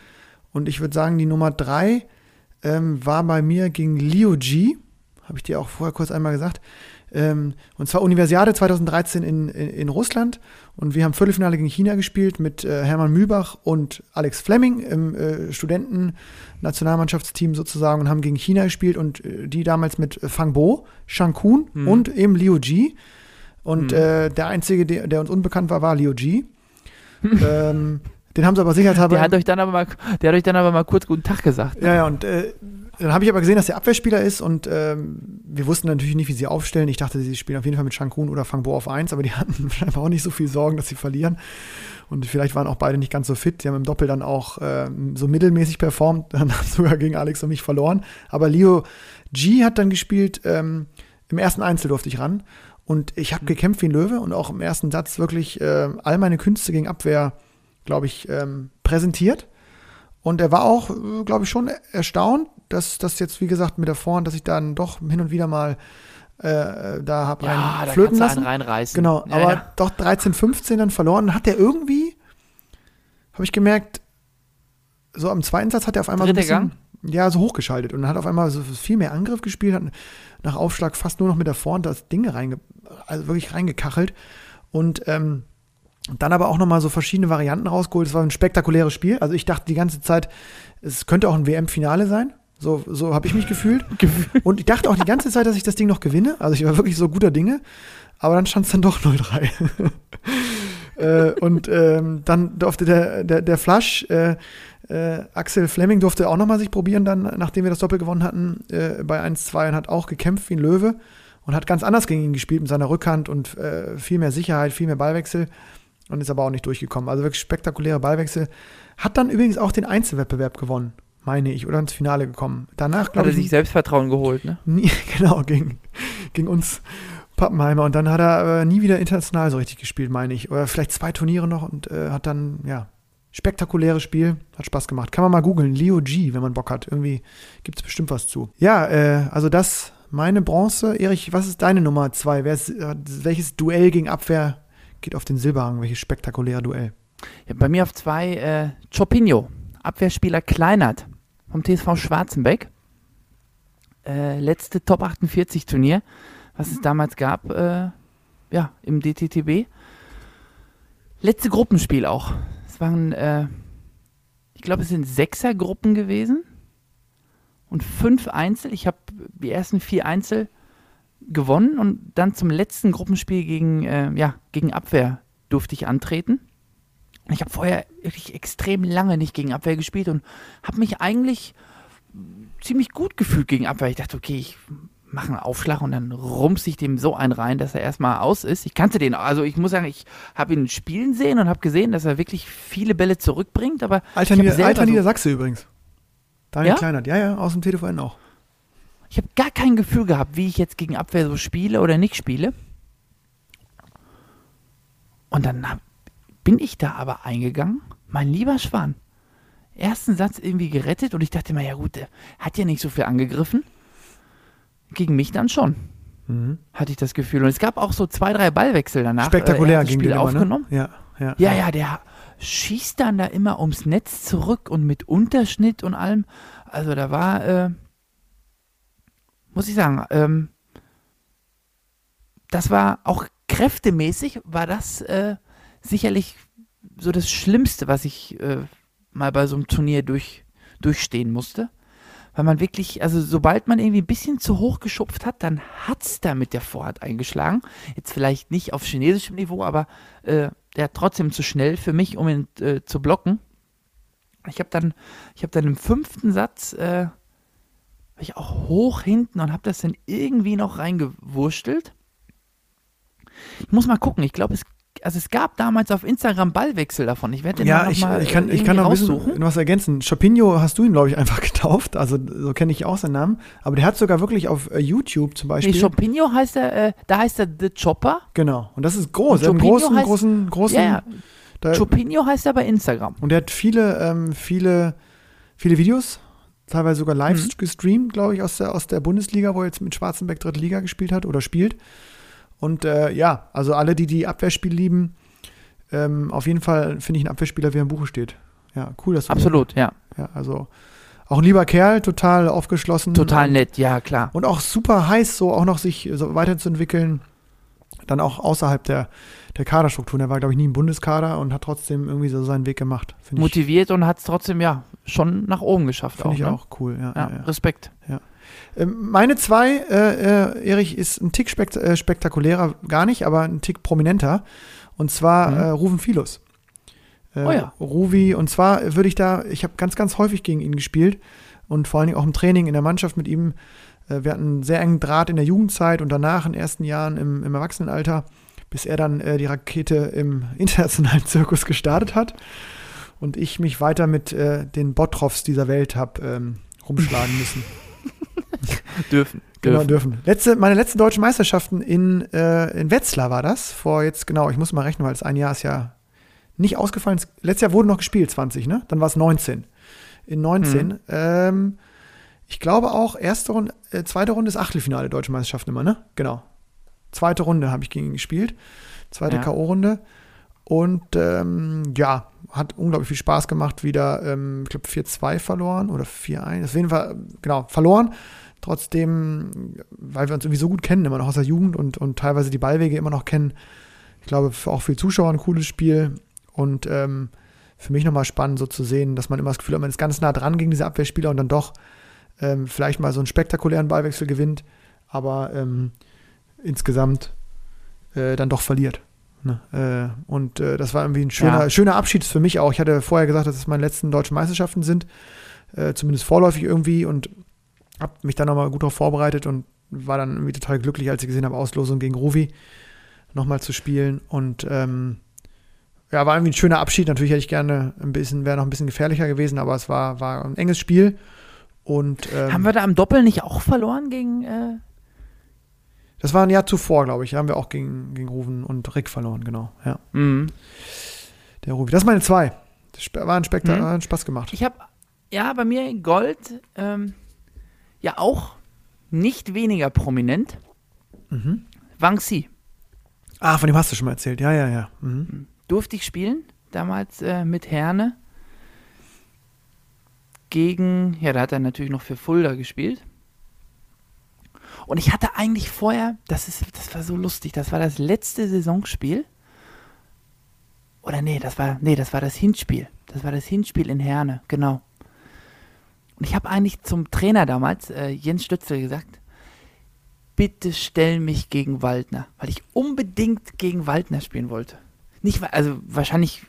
Und ich würde sagen, die Nummer drei ähm, war bei mir gegen Liu Ji. Habe ich dir auch vorher kurz einmal gesagt. Ähm, und zwar Universiade 2013 in, in, in Russland. Und wir haben Viertelfinale gegen China gespielt mit äh, Hermann Mühlbach und Alex Fleming im äh, Studenten-Nationalmannschaftsteam sozusagen und haben gegen China gespielt und äh, die damals mit Fang Bo, Shang Kun Mhm. und eben Liu Ji. Und Mhm. äh, der einzige, der, der uns unbekannt war, war Liu Ji. ähm, den haben sie aber sicherheitshalber. Der hat euch dann aber mal, der hat euch dann aber mal kurz guten Tag gesagt. Ja, ja, und äh, dann habe ich aber gesehen, dass der Abwehrspieler ist und ähm, wir wussten natürlich nicht, wie sie aufstellen. Ich dachte, sie spielen auf jeden Fall mit Shankun oder Fangbo auf 1, aber die hatten scheinbar auch nicht so viel Sorgen, dass sie verlieren. Und vielleicht waren auch beide nicht ganz so fit. Die haben im Doppel dann auch ähm, so mittelmäßig performt, dann haben sogar gegen Alex und mich verloren. Aber Leo G hat dann gespielt, ähm, im ersten Einzel durfte ich ran. Und ich habe gekämpft wie ein Löwe und auch im ersten Satz wirklich äh, all meine Künste gegen Abwehr, glaube ich, ähm, präsentiert. Und er war auch, äh, glaube ich, schon erstaunt, dass das jetzt, wie gesagt, mit der Vorhand, dass ich dann doch hin und wieder mal äh, da habe Ja, rein da flöten du lassen. einen reinreißen. Genau, Ja, aber ja. doch 13, 15 dann verloren. Dann hat er irgendwie, habe ich gemerkt, so am zweiten Satz hat er auf einmal Dritter so ein bisschen, ja, so hochgeschaltet und hat auf einmal so viel mehr Angriff gespielt, hat nach Aufschlag fast nur noch mit der Vorhand das Ding reinge, also wirklich reingekachelt und ähm, dann aber auch nochmal so verschiedene Varianten rausgeholt. Es war ein spektakuläres Spiel. Also ich dachte die ganze Zeit, es könnte auch ein WM-Finale sein. So, so habe ich mich gefühlt. Und ich dachte auch die ganze Zeit, dass ich das Ding noch gewinne. Also ich war wirklich so guter Dinge. Aber dann stand es dann doch 0-3. äh, und ähm, dann durfte der, der, der Flash, äh, äh, Axel Fleming durfte auch nochmal sich probieren, dann, nachdem wir das Doppel gewonnen hatten, äh, bei 1-2 und hat auch gekämpft wie ein Löwe und hat ganz anders gegen ihn gespielt mit seiner Rückhand und äh, viel mehr Sicherheit, viel mehr Ballwechsel und ist aber auch nicht durchgekommen. Also wirklich spektakuläre Ballwechsel. Hat dann übrigens auch den Einzelwettbewerb gewonnen, meine ich, oder ins Finale gekommen. Danach, Hat glaube er ich, sich Selbstvertrauen geholt, ne? nie, genau, gegen, gegen uns Pappenheimer. Und dann hat er äh, nie wieder international so richtig gespielt, meine ich. Oder vielleicht zwei Turniere noch und äh, hat dann, ja, spektakuläres Spiel. Hat Spaß gemacht. Kann man mal googeln. Leo G, wenn man Bock hat. Irgendwie gibt es bestimmt was zu. Ja, äh, also das, meine Bronze. Erich, was ist deine Nummer zwei? Ist, äh, welches Duell gegen Abwehr geht auf den Silberrang? Welches spektakuläre Duell? Ja, bei mir auf zwei äh, Chopinho, Abwehrspieler Kleinert vom TSV Schwarzenbeck. Äh, letzte Top 48 Turnier, was es damals gab, äh, ja, im DTTB. Letzte Gruppenspiel auch. Es waren, äh, ich glaube, es sind Sechser-Gruppen gewesen und fünf Einzel. Ich habe die ersten vier Einzel gewonnen und dann zum letzten Gruppenspiel gegen, äh, ja, gegen Abwehr durfte ich antreten. Ich habe vorher wirklich extrem lange nicht gegen Abwehr gespielt und habe mich eigentlich ziemlich gut gefühlt gegen Abwehr. Ich dachte, okay, ich mache einen Aufschlag und dann rumse ich dem so einen rein, dass er erstmal aus ist. Ich kannte den, also ich muss sagen, ich habe ihn spielen sehen und habe gesehen, dass er wirklich viele Bälle zurückbringt, aber Alter, Nieder Alter Niedersachse übrigens. Daniel Ja? Kleinert, ja, ja, aus dem TVN auch. Ich habe gar kein Gefühl gehabt, wie ich jetzt gegen Abwehr so spiele oder nicht spiele. Und dann bin ich da aber eingegangen, mein lieber Schwan. Ersten Satz irgendwie gerettet und ich dachte mir, ja gut, der hat ja nicht so viel angegriffen. Gegen mich dann schon, Mhm. hatte ich das Gefühl. Und es gab auch so zwei, drei Ballwechsel danach. Spektakulär äh, ging Spiel den immer, aufgenommen. ne? Ja, ja. Ja, ja, der schießt dann da immer ums Netz zurück und mit Unterschnitt und allem. Also da war, äh, muss ich sagen, ähm, das war auch kräftemäßig, war das äh, sicherlich so das Schlimmste, was ich äh, mal bei so einem Turnier durch, durchstehen musste. Weil man wirklich, also sobald man irgendwie ein bisschen zu hoch geschupft hat, dann hat's da mit der Vorhand eingeschlagen. Jetzt vielleicht nicht auf chinesischem Niveau, aber äh, der hat trotzdem zu schnell für mich, um ihn äh, zu blocken. Ich habe dann, habe dann im fünften Satz, äh, war ich auch hoch hinten und habe das dann irgendwie noch reingewurstelt. Ich muss mal gucken. Ich glaube, es, also es gab damals auf Instagram Ballwechsel davon. Ich werde den Ja, mal ich, mal ich kann, ich kann noch ein bisschen was ergänzen. Chopinho hast du ihn, glaube ich, einfach getauft. Also so kenne ich auch seinen Namen. Aber der hat sogar wirklich auf äh, YouTube zum Nee, Beispiel. Chopinho heißt er, äh, da heißt er The Chopper. genau. Und das ist groß. Er hat einen großen, heißt- großen, großen. Ja, Chopinho heißt er bei Instagram. und der hat viele, ähm, viele, viele Videos, teilweise sogar live Mhm. gestreamt, glaube ich, aus der, aus der Bundesliga, wo er jetzt mit Schwarzenbeck dritte Liga gespielt hat oder spielt. Und äh, ja, also alle, die die Abwehrspiel lieben, ähm, auf jeden Fall finde ich einen Abwehrspieler, wie er im Buche steht. Ja, cool, dass du Absolut, ja. Ja, also auch ein lieber Kerl, total aufgeschlossen. Total nett, ja, klar. Und auch super heiß, so auch noch sich so weiterzuentwickeln. Dann auch außerhalb der, der Kaderstrukturen. Er war, glaube ich, nie im Bundeskader und hat trotzdem irgendwie so seinen Weg gemacht. Finde ich, Motiviert und hat es trotzdem, ja, schon nach oben geschafft. find ich ne? auch cool. Ja, Ja, ja, ja. Respekt. Ähm, meine zwei, äh, äh, Erich, ist ein Tick spekt äh, spektakulärer, gar nicht, aber ein Tick prominenter. Und zwar Mhm. äh, Ruven Philos. Äh, Oh ja. Ruvi, und zwar würde ich da, ich habe ganz, ganz häufig gegen ihn gespielt und vor allen Dingen auch im Training in der Mannschaft mit ihm. Äh, wir hatten einen sehr engen Draht in der Jugendzeit und danach in den ersten Jahren im, im Erwachsenenalter, bis er dann die Rakete im internationalen Zirkus gestartet hat und ich mich weiter mit den Bottroffs dieser Welt habe ähm, rumschlagen müssen. Dürfen. Genau, dürfen. Letzte, meine letzten deutschen Meisterschaften in, äh, in Wetzlar war das. Vor jetzt, genau, ich muss mal rechnen, weil es ein Jahr ist ja nicht ausgefallen. Letztes Jahr wurde noch gespielt, 20, ne? Dann war es 19. In 19. Mhm. Ähm, ich glaube auch, erste Runde, äh, zweite Runde ist Achtelfinale Deutsche Meisterschaften immer, ne? Genau. Zweite Runde habe ich gegen ihn gespielt. Zweite Ja. K.O.-Runde. Und ähm, ja, hat unglaublich viel Spaß gemacht, wieder, ähm, ich glaube, 4-2 verloren oder 4-1. Auf jeden Fall, genau, verloren. Trotzdem, weil wir uns irgendwie so gut kennen, immer noch aus der Jugend und, und teilweise die Ballwege immer noch kennen. Ich glaube, für auch für die Zuschauer ein cooles Spiel. Und ähm, für mich nochmal spannend, so zu sehen, dass man immer das Gefühl hat, man ist ganz nah dran gegen diese Abwehrspieler und dann doch ähm, vielleicht mal so einen spektakulären Ballwechsel gewinnt, aber ähm, insgesamt äh, dann doch verliert. Ne? Äh, und äh, das war irgendwie ein schöner, Ja. schöner Abschied für mich auch. Ich hatte vorher gesagt, dass es meine letzten deutschen Meisterschaften sind, äh, zumindest vorläufig irgendwie und habe mich dann nochmal gut darauf vorbereitet und war dann irgendwie total glücklich, als ich gesehen habe, Auslosung gegen Ruvi nochmal zu spielen und ähm, ja, war irgendwie ein schöner Abschied. Natürlich hätte ich gerne ein bisschen, wäre noch ein bisschen gefährlicher gewesen, aber es war, war ein enges Spiel. Und ähm, Haben wir da am Doppel nicht auch verloren gegen. Äh, das war ein Jahr zuvor, glaube ich. Da haben wir auch gegen, gegen Ruven und Rick verloren, genau. Ja, mhm. der Ruvi. Das ist meine zwei. Das war ein Spektak Mhm. hat Spaß gemacht. Ich habe, ja, bei mir in Gold, ähm, ja auch nicht weniger prominent. Mhm. Wang Si. Ah, von dem hast du schon mal erzählt. Ja, ja, ja. Mhm. Durfte ich spielen, damals äh, mit Herne. Gegen, ja, da hat er natürlich noch für Fulda gespielt. Und ich hatte eigentlich vorher, das, ist, das war so lustig, das war das letzte Saisonspiel. Oder nee, das war, nee, das war das Hinspiel. Das war das Hinspiel in Herne, genau. Und ich habe eigentlich zum Trainer damals, äh, Jens Stützel, gesagt, bitte stell mich gegen Waldner, weil ich unbedingt gegen Waldner spielen wollte. Nicht, also wahrscheinlich,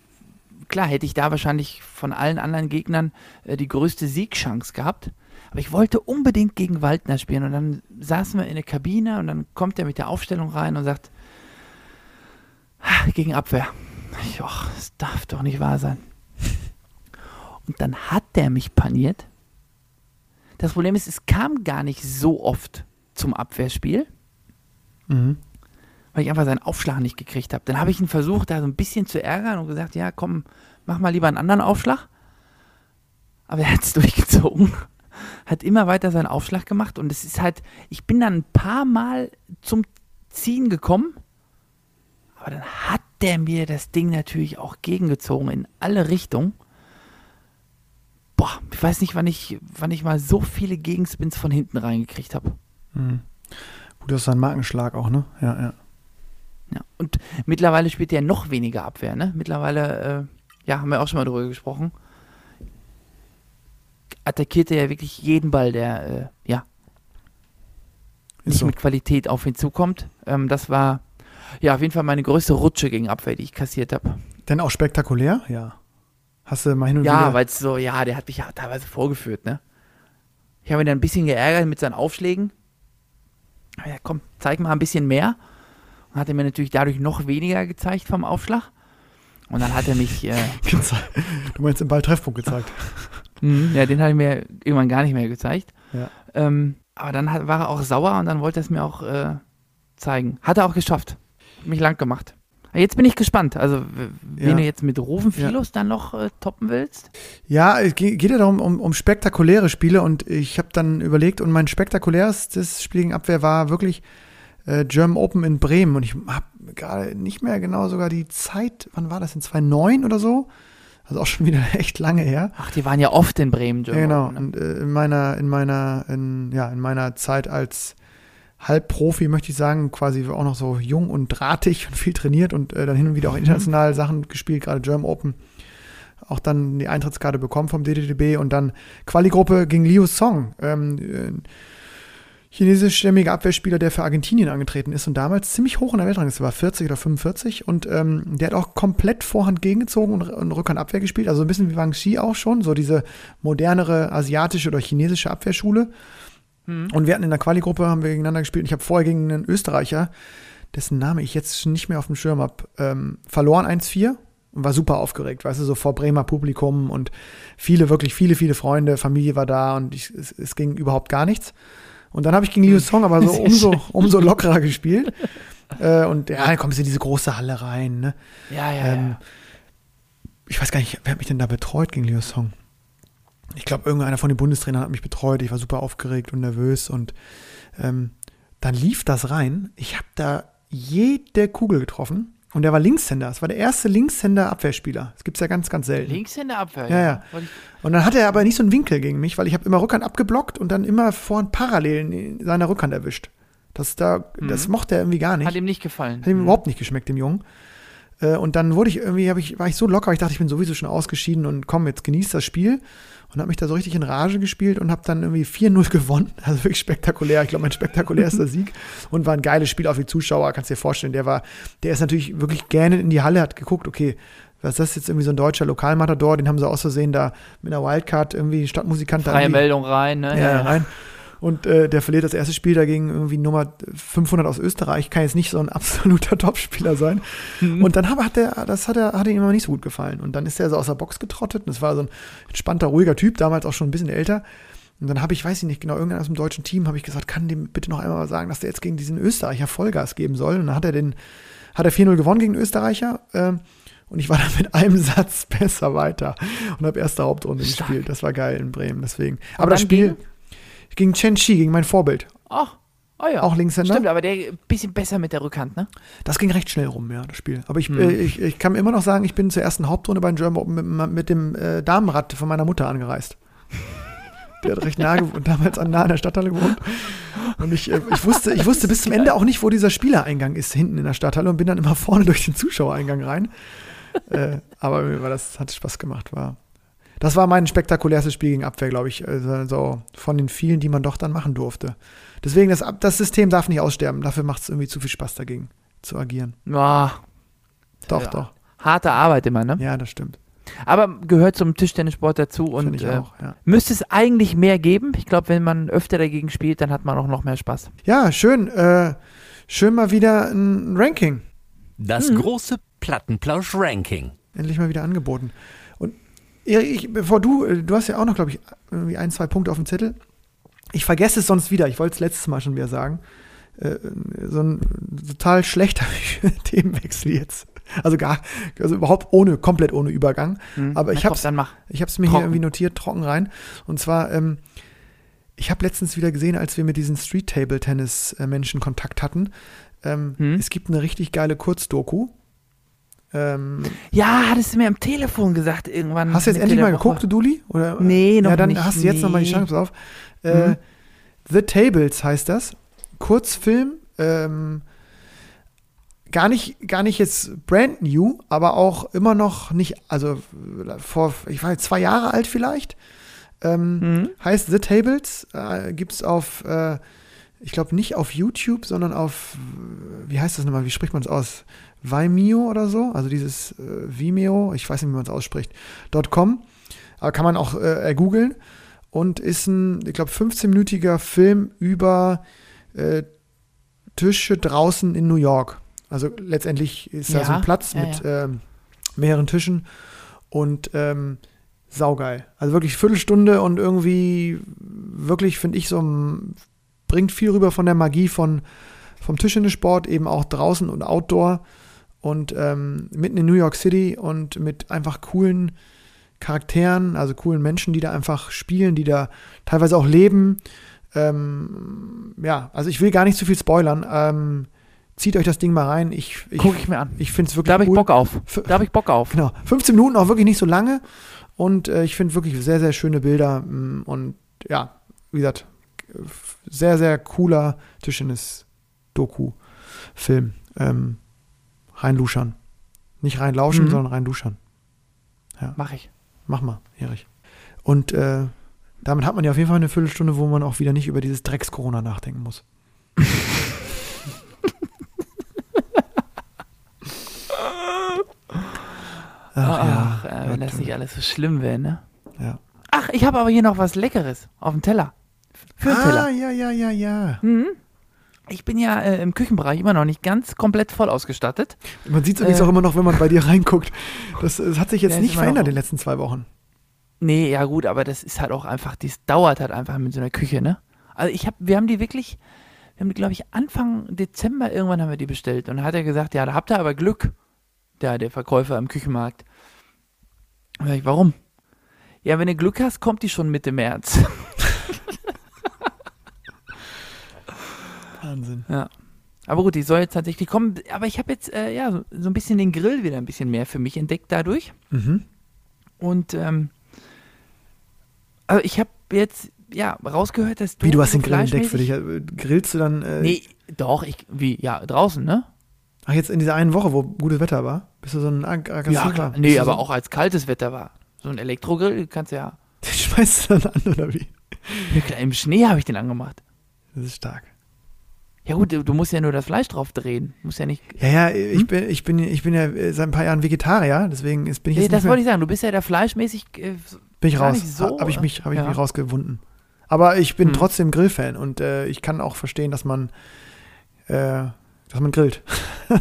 klar, hätte ich da wahrscheinlich von allen anderen Gegnern äh, die größte Siegchance gehabt. Aber ich wollte unbedingt gegen Waldner spielen. Und dann saßen wir in der Kabine und dann kommt er mit der Aufstellung rein und sagt, "Ah, gegen Abwehr. Ich, och, das darf doch nicht wahr sein. Und dann hat der mich paniert. Das Problem ist, es kam gar nicht so oft zum Abwehrspiel Mhm. weil ich einfach seinen Aufschlag nicht gekriegt habe. Dann habe ich ihn versucht, da so ein bisschen zu ärgern und gesagt, ja, komm, mach mal lieber einen anderen Aufschlag. Aber er hat es durchgezogen. Hat immer weiter seinen Aufschlag gemacht und es ist halt, ich bin dann ein paar Mal zum Ziehen gekommen, aber dann hat der mir das Ding natürlich auch gegengezogen in alle Richtungen. Boah, ich weiß nicht, wann ich, wann ich mal so viele Gegenspins von hinten reingekriegt habe. Mhm. Gut, das ist ein Markenschlag auch, ne? Ja, ja. Ja. Und mittlerweile spielt er noch weniger Abwehr, ne? Mittlerweile, äh, ja, haben wir auch schon mal drüber gesprochen. Attackiert er ja wirklich jeden Ball, der, äh, ja, Ist nicht so. mit Qualität auf ihn zukommt. Ähm, das war, ja, auf jeden Fall meine größte Rutsche gegen Abwehr, die ich kassiert habe. Denn auch spektakulär? Ja. Hast du mal hin und Ja, wieder. weil es so, ja, der hat mich ja teilweise vorgeführt, ne? Ich habe ihn dann ein bisschen geärgert mit seinen Aufschlägen. Aber ja, komm, zeig mal ein bisschen mehr. Und hat er mir natürlich dadurch noch weniger gezeigt vom Aufschlag. Und dann hat er mich, äh, Du meinst im Ball Treffpunkt gezeigt. Mhm, ja, den hat er mir irgendwann gar nicht mehr gezeigt. Ja. Ähm, aber dann hat, war er auch sauer und dann wollte er es mir auch äh, zeigen. Hat er auch geschafft. Mich lang gemacht. Jetzt bin ich gespannt. Also, w- wen Ja. du jetzt mit Rufen Philos dann noch äh, toppen willst? Ja, es ge- geht ja darum, um, um spektakuläre Spiele und ich habe dann überlegt und mein spektakulärstes Spiel gegen Abwehr war wirklich äh, German Open in Bremen und ich habe gerade nicht mehr genau sogar die Zeit, wann war das, in 2009 oder so? Also auch schon wieder echt lange her. Ach, die waren ja oft in Bremen, Ja, German genau. Open, ne? Und äh, in meiner, in meiner, in, ja, in meiner Zeit als Halbprofi möchte ich sagen, quasi auch noch so jung und drahtig und viel trainiert und äh, dann hin und wieder auch international Sachen gespielt, gerade German Open. Auch dann die Eintrittskarte bekommen vom DDDB und dann Quali-Gruppe gegen Liu Song, ähm, äh, chinesischstämmiger Abwehrspieler, der für Argentinien angetreten ist und damals ziemlich hoch in der Weltrangliste war, 40 oder 45 und ähm, der hat auch komplett Vorhand gegengezogen und, und Rückhand Abwehr gespielt, also ein bisschen wie Wang Xi auch schon, so diese modernere asiatische oder chinesische Abwehrschule. Und wir hatten in der Quali-Gruppe, haben wir gegeneinander gespielt und ich habe vorher gegen einen Österreicher, dessen Name ich jetzt nicht mehr auf dem Schirm habe, ähm, verloren 1-4 und war super aufgeregt, weißt du, so vor Bremer Publikum und viele, wirklich viele, viele Freunde, Familie war da und ich, es, es ging überhaupt gar nichts. Und dann habe ich gegen Liu Song aber so umso, umso lockerer gespielt. äh, und ja, dann kommst du in diese große Halle rein. Ne? Ja, ja, Ähm, ja. ich weiß gar nicht, wer hat mich denn da betreut gegen Liu Song? Ich glaube, irgendeiner von den Bundestrainern hat mich betreut. Ich war super aufgeregt und nervös und ähm, dann lief das rein. Ich habe da jede Kugel getroffen Und der war Linkshänder. Das war der erste Linkshänder-Abwehrspieler. Das gibt es ja ganz, ganz selten. Links in der Abwehr. Ja, ja. Und dann hatte er aber nicht so einen Winkel gegen mich, weil ich habe immer Rückhand abgeblockt und dann immer vorn parallel in seiner Rückhand erwischt. Das, da, das mochte er irgendwie gar nicht. Hat ihm nicht gefallen. Hat ihm überhaupt nicht geschmeckt, dem Jungen. Äh, Und dann wurde ich irgendwie, ich, war ich so locker, ich dachte, ich bin sowieso schon ausgeschieden und komm, jetzt genieß das Spiel. Und habe mich da so richtig in Rage gespielt und habe dann irgendwie 4-0 gewonnen. Also wirklich spektakulär. Ich glaube, mein spektakulärster Sieg. Und war ein geiles Spiel auch für die Zuschauer, kannst dir vorstellen. Der war, der ist natürlich wirklich gerne in die Halle, hat geguckt, okay, was ist das jetzt irgendwie so ein deutscher Lokalmatador, den haben sie aus Versehen da mit einer Wildcard irgendwie Stadtmusikant da Freie Meldung rein, ne? ja, rein. Und äh, der verliert das erste Spiel dagegen irgendwie Nummer 500 aus Österreich. Kann jetzt nicht so ein absoluter Topspieler sein. Mhm. Und dann hat er, das hat er, hat ihm immer nicht so gut gefallen. Und dann ist er so aus der Box getrottet. Und das war so ein entspannter, ruhiger Typ, damals auch schon ein bisschen älter. Und dann habe ich, weiß ich nicht genau, irgendeiner aus dem deutschen Team, habe ich gesagt, kann dem bitte noch einmal sagen, dass der jetzt gegen diesen Österreicher Vollgas geben soll. Und dann hat er den, hat er 4-0 gewonnen gegen Österreicher. Ähm, und ich war dann mit einem Satz besser weiter und habe erste Hauptrunde Stark. gespielt. Das war geil in Bremen, deswegen. Aber das Spiel gegen? Gegen Chen Shi, gegen mein Vorbild, Ach, oh ja. auch Linkshänder. Stimmt, aber der ein bisschen besser mit der Rückhand, ne? Das ging recht schnell rum, ja, das Spiel. Aber ich, Hm. äh, ich, ich kann immer noch sagen, ich bin zur ersten Hauptrunde beim German Open mit, mit dem äh, Damenrad von meiner Mutter angereist. Der hat recht nah gewohnt, damals an nah an der Stadthalle gewohnt. Und ich, äh, ich, wusste, ich wusste bis zum Ende auch nicht, wo dieser Spielereingang ist, hinten in der Stadthalle und bin dann immer vorne durch den Zuschauereingang rein. äh, aber mir war das hat Spaß gemacht. War, das war mein spektakulärstes Spiel gegen Abwehr, glaube ich. Also so von den vielen, die man doch dann machen durfte. Deswegen, das, das System darf nicht aussterben. Dafür macht es irgendwie zu viel Spaß dagegen zu agieren. Ja, Doch, Ja. doch. harte Arbeit immer, ne? Ja, das stimmt. Aber gehört zum Tischtennissport dazu Finde und ich äh, auch, ja. müsste es eigentlich mehr geben. Ich glaube, wenn man öfter dagegen spielt, dann hat man auch noch mehr Spaß. Ja, schön. Äh, schön mal wieder ein Ranking. Das große Plattenplausch-Ranking. Endlich mal wieder angeboten. Ich, bevor du, äh, du hast ja auch noch, glaube ich, irgendwie ein, zwei Punkte auf dem Zettel. Ich vergesse es sonst wieder. Ich wollte es letztes Mal schon wieder sagen. Äh, so ein total schlechter Themenwechsel jetzt. Also gar, also überhaupt ohne, komplett ohne Übergang. Aber Na, ich habe es mir hier Trocken. irgendwie notiert, trocken rein. Und zwar, ähm, ich habe letztens wieder gesehen, als wir mit diesen Street-Table-Tennis-Menschen Kontakt hatten, ähm, Hm? es gibt eine richtig geile Kurzdoku. Ähm, Ja, hattest du mir am Telefon gesagt irgendwann. hast du jetzt Mitte endlich mal Woche. geguckt, du Duli? Oder, Nee, noch Ja, dann nicht, hast du jetzt nochmal die nee. Chance auf. Äh, Mhm. The Tables heißt das. Kurzfilm. Ähm, gar nicht, gar nicht jetzt brand new, aber auch immer noch nicht, also vor, ich weiß, zwei Jahre alt vielleicht. Ähm, Mhm. Heißt The Tables, äh, gibt es auf, äh, ich glaube nicht auf YouTube, sondern auf, äh, wie heißt das nochmal, wie spricht man es aus? Vimeo oder so, also dieses äh, Vimeo, ich weiß nicht, wie man es ausspricht, .com, aber kann man auch äh, googeln und ist ein, ich glaube, 15-minütiger Film über äh, Tische draußen in New York. Also letztendlich ist da Ja, so ein Platz ja, mit Ähm, mehreren Tischen und ähm, saugeil. Also wirklich Viertelstunde und irgendwie wirklich, finde ich, so bringt viel rüber von der Magie von, vom Tischtennissport, eben auch draußen und Outdoor und ähm, mitten in New York City und mit einfach coolen Charakteren, also coolen Menschen, die da einfach spielen, die da teilweise auch leben. Ähm, ja, also ich will gar nicht zu viel spoilern. Ähm, zieht euch das Ding mal rein. Ich, ich, Guck ich mir an. ich finde es wirklich Da habe ich cool. Bock auf. Da habe ich Bock auf. Genau. 15 Minuten auch wirklich nicht so lange. Und äh, ich finde wirklich sehr, sehr schöne Bilder. mm, Und ja, wie gesagt, sehr, sehr cooler Tischtennis-Doku-Film. Ähm, reinluschern. Nicht reinlauschen, Mhm. sondern reinluschern. Mach ich. Mach mal, Erich. Und äh, damit hat man ja auf jeden Fall eine Viertelstunde, wo man auch wieder nicht über dieses Drecks-Corona nachdenken muss. Ach, ja, äh, wenn das nicht alles so schlimm wäre, ne? ja. Ach, ich habe aber hier noch was Leckeres auf dem Teller. Für den Ah, Teller. ja, ja, ja, ja. Mhm. Ich bin ja äh, im Küchenbereich immer noch nicht ganz komplett voll ausgestattet. Man sieht es übrigens Äh. auch immer noch, wenn man bei dir reinguckt. Das, das hat sich jetzt nicht verändert in den letzten zwei Wochen. Nee, ja gut, aber das ist halt auch einfach, das dauert halt einfach mit so einer Küche, ne? Also ich habe, wir haben die wirklich, wir haben die, glaube ich, Anfang Dezember irgendwann haben wir die bestellt. Und dann hat er gesagt, ja, da habt ihr aber Glück, der, der Verkäufer im Küchenmarkt. Und ich, warum? Ja, wenn du Glück hast, kommt die schon Mitte März. Wahnsinn. Ja. Aber gut, die soll jetzt tatsächlich kommen. Aber ich habe jetzt äh, ja so, ein bisschen den Grill wieder ein bisschen mehr für mich entdeckt dadurch. Mhm. Und ähm, also ich habe jetzt ja rausgehört, dass du. Wie, du hast den Grill entdeckt für dich. Äh, Grillst du dann, äh, Nee, doch, ich, wie, ja, draußen, ne? ach jetzt in dieser einen Woche, wo gutes Wetter war? Bist du so ein ag aggressiver? klar. Bist Nee, aber so, auch als kaltes Wetter war. So ein Elektrogrill kannst du ja. Den schmeißt du dann an, oder wie? Ja, klar, Im Schnee habe ich den angemacht. Das ist stark. Ja gut, du, du musst ja nur das Fleisch drauf drehen. Muss ja nicht. Ja, ja, ich, Hm? bin, ich, bin, ich bin ja äh, seit ein paar Jahren Vegetarier, deswegen ist, bin ich Nee, jetzt das wollte ich sagen. Du bist ja da fleischmäßig. Äh, bin ich raus. so, habe ich mich, hab ich ja. mich rausgewunden. Aber ich bin Hm. trotzdem Grillfan und äh, ich kann auch verstehen, dass man, äh, dass man grillt.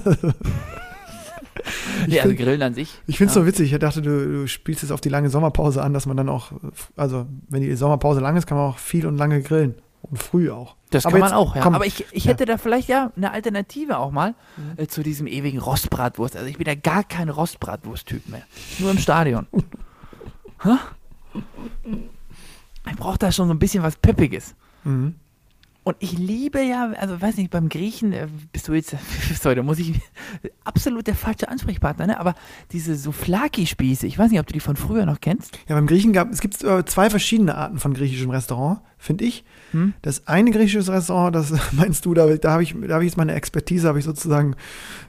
Ich nee, also find- Grillen an sich. Ich finde es ja. so witzig. Ich dachte, du, du spielst jetzt auf die lange Sommerpause an, dass man dann auch, also wenn die Sommerpause lang ist, kann man auch viel und lange grillen. Und früh auch. Das Aber kann man jetzt, auch, ja. komm. Aber ich, ich Ja. hätte da vielleicht ja eine Alternative auch mal äh, zu diesem ewigen Rostbratwurst. Also ich bin ja gar kein Rostbratwurst-Typ mehr. Nur im Stadion. Hä? ich brauche da schon so ein bisschen was Peppiges. Mhm. Und ich liebe ja, also weiß nicht, beim Griechen äh, bist du jetzt, sorry, da muss ich, absolut der falsche Ansprechpartner, ne? aber diese Souflaki-Spieße, ich weiß nicht, ob du die von früher noch kennst. Ja, beim Griechen gab es gibt äh, zwei verschiedene Arten von griechischem Restaurant, finde ich. Hm? Das eine griechische Restaurant, das meinst du, da, da habe ich, da hab ich jetzt meine Expertise, habe ich sozusagen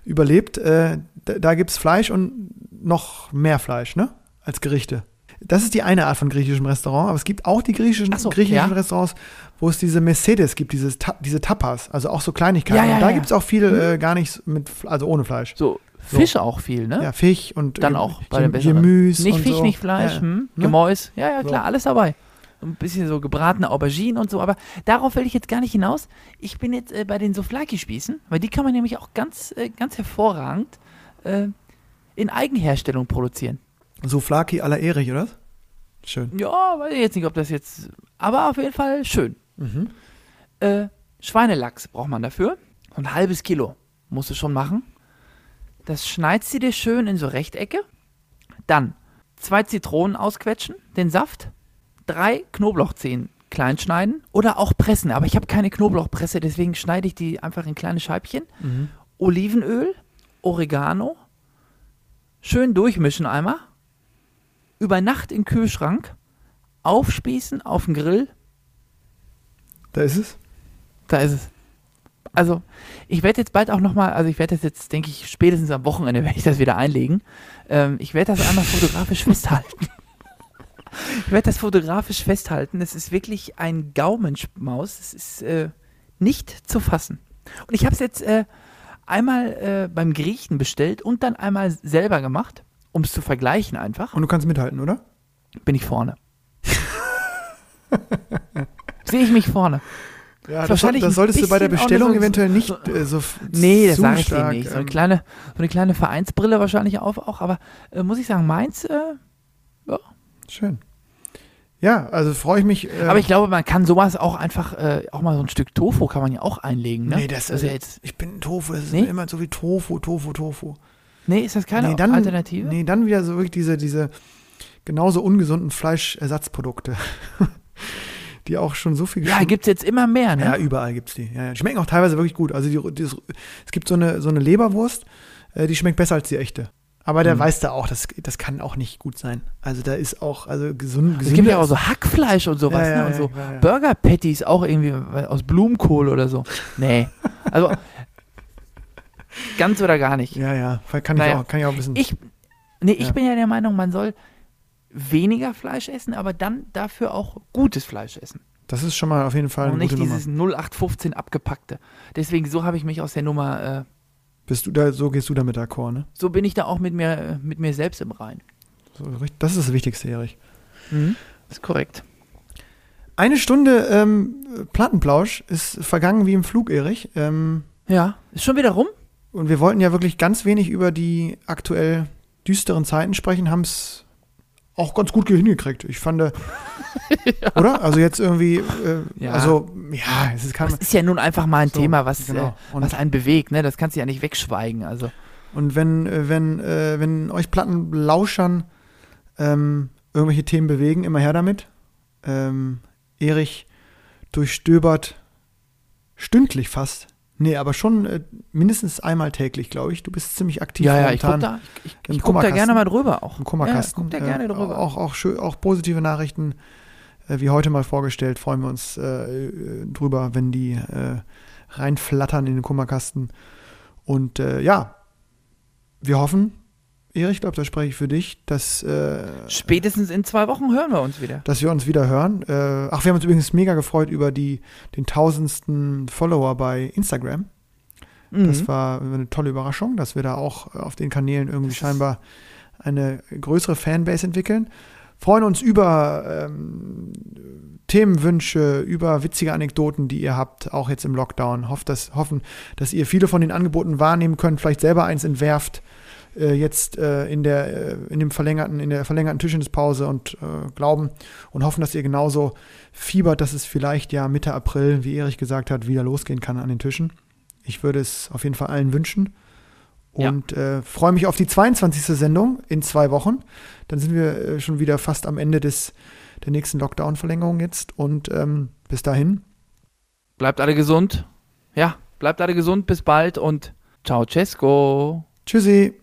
überlebt. Äh, da da gibt es Fleisch und noch mehr Fleisch, ne? Als Gerichte. Das ist die eine Art von griechischem Restaurant, aber es gibt auch die griechischen, so, griechischen ja. Restaurants, wo es diese Mercedes gibt, dieses, Ta diese Tapas, also auch so Kleinigkeiten. Ja, ja, und da ja. gibt es auch viel äh, gar nichts mit, also ohne Fleisch. So, So. Fisch auch viel, ne? Ja, Fisch und Dann auch bei Gem-. Gemüse. Nicht und Fisch, so. nicht Fleisch, Ja, hm? ne? Gemäus. Ja, ja, So. klar, alles dabei. Ein bisschen so gebratene Auberginen und so, aber darauf will ich jetzt gar nicht hinaus. Ich bin jetzt äh, bei den Souflaki-Spießen, weil die kann man nämlich auch ganz, äh, ganz hervorragend äh, in Eigenherstellung produzieren. So Flaki à la Erich, oder? Schön. Ja, weiß ich jetzt nicht, ob das jetzt, aber auf jeden Fall schön. Mhm. Äh, Schweinelachs braucht man dafür. So Ein halbes Kilo musst du schon machen. Das schneidest du dir schön in so Rechtecke. Dann zwei Zitronen ausquetschen, den Saft. Drei Knoblauchzehen klein schneiden oder auch pressen. Aber ich habe keine Knoblauchpresse, deswegen schneide ich die einfach in kleine Scheibchen. Mhm. Olivenöl, Oregano. Schön durchmischen einmal. Über Nacht den Kühlschrank. Aufspießen auf den Grill. Da ist es. Da ist es. Also, ich werde jetzt bald auch nochmal, also ich werde das jetzt, denke ich, spätestens am Wochenende werde ich das wieder einlegen. Ähm, ich werde das einmal fotografisch festhalten. Ich werde das fotografisch festhalten. Es ist wirklich ein Gaumenschmaus. Es ist äh, nicht zu fassen. Und ich habe es jetzt äh, einmal äh, beim Griechen bestellt und dann einmal selber gemacht, um es zu vergleichen einfach. Und du kannst mithalten, oder? bin ich vorne. Sehe ich mich vorne. Ja, Ist das, wahrscheinlich das solltest du bei der Bestellung eventuell nicht so- äh, so Nee, das sage ich dir nicht. So eine ähm, kleine, so eine kleine Vereinsbrille wahrscheinlich auf auch, aber äh, muss ich sagen, meins, äh, Schön. Ja, also freue ich mich. Äh, aber ich glaube, man kann sowas auch einfach, äh, auch mal so ein Stück Tofu kann man ja auch einlegen, ne? nee, das ist ist ja jetzt, Ich bin Tofu, das ist Nee? immer so wie Tofu, Tofu, Tofu. nee, ist das keine nee, dann, Alternative? Nee, dann wieder so wirklich diese, diese genauso ungesunden Fleischersatzprodukte. die auch schon so viel ja, geschm- gibt's jetzt immer mehr, ne? Ja, überall gibt's die. Ja, ja. Die schmecken auch teilweise wirklich gut. Also die, dieses, es gibt so eine, so eine Leberwurst, äh, die schmeckt besser als die echte. Aber der Mhm. weiß da auch, das, das kann auch nicht gut sein. Also da ist auch, also gesund, es gibt ja auch so Hackfleisch und sowas, Ja, ja, ne? Und so ja. Burger Patties auch irgendwie aus Blumenkohl oder so. Nee. Also ganz oder gar nicht. Ja, ja, kann ich, Naja. auch, kann ich auch wissen. Ich, nee, ich bin ja der Meinung, man soll weniger Fleisch essen, aber dann dafür auch gutes Fleisch essen. das ist schon mal auf jeden Fall eine und nicht gute Nummer. dieses 0815 abgepackte. Deswegen, so habe ich mich aus der Nummer, äh, Bist du da, so gehst du damit d'accord, ne? so bin ich da auch mit mir, äh, mit mir selbst im Rein. So, das ist das Wichtigste, Erich. Mhm. Ist korrekt. Eine Stunde ähm, Plattenplausch ist vergangen wie im Flug, Erich. Ähm, Ja, ist schon wieder rum? und wir wollten ja wirklich ganz wenig über die aktuell düsteren Zeiten sprechen, haben es auch ganz gut hingekriegt. Ich fand, äh, oder? Also jetzt irgendwie, äh, Ja. also ja, es ist Das ist ja nun einfach mal ein So, Thema, was, genau. äh, was einen bewegt, ne? Das kannst du ja nicht wegschweigen. Also, Und wenn, äh, wenn, äh, wenn euch Plattenlauschern ähm, irgendwelche Themen bewegen, immer her damit. Ähm, Erich durchstöbert stündlich fast Nee, aber schon äh, mindestens einmal täglich, glaube ich. Du bist ziemlich aktiv Ja, ja, ich gucke da, ich, ich, im ich guck da gerne mal drüber auch. im Kummerkasten. Ja, guck da gerne Äh, drüber. Auch, auch, schön, auch positive Nachrichten, äh, wie heute mal vorgestellt, freuen wir uns äh, äh, drüber, wenn die äh, reinflattern in den Kummerkasten. Und äh, ja, wir hoffen, Erich, ich glaube, da spreche ich für dich, dass, äh, Spätestens in zwei Wochen hören wir uns wieder. dass wir uns wieder hören. Äh, ach, wir haben uns übrigens mega gefreut über die, den tausendsten Follower bei Instagram. Das Mhm. war eine tolle Überraschung, dass wir da auch auf den Kanälen irgendwie scheinbar eine größere Fanbase entwickeln. Freuen uns über ähm, Themenwünsche, über witzige Anekdoten, die ihr habt, auch jetzt im Lockdown. Hofft, dass, hoffen, dass ihr viele von den Angeboten wahrnehmen könnt, vielleicht selber eins entwerft, äh, jetzt äh, in, der, äh, in, dem verlängerten, in der verlängerten Tischtennispause und äh, glauben und hoffen, dass ihr genauso fiebert, dass es vielleicht ja Mitte April, wie Erich gesagt hat, wieder losgehen kann an den Tischen. Ich würde es auf jeden Fall allen wünschen. Ja. Und äh, freue mich auf die 22. Sendung in zwei Wochen. Dann sind wir äh, schon wieder fast am Ende des, der nächsten Lockdown-Verlängerung jetzt. Und ähm, bis dahin, Bleibt alle gesund. Ja, bleibt alle gesund. Bis bald und ciao, Cesco. tschüssi.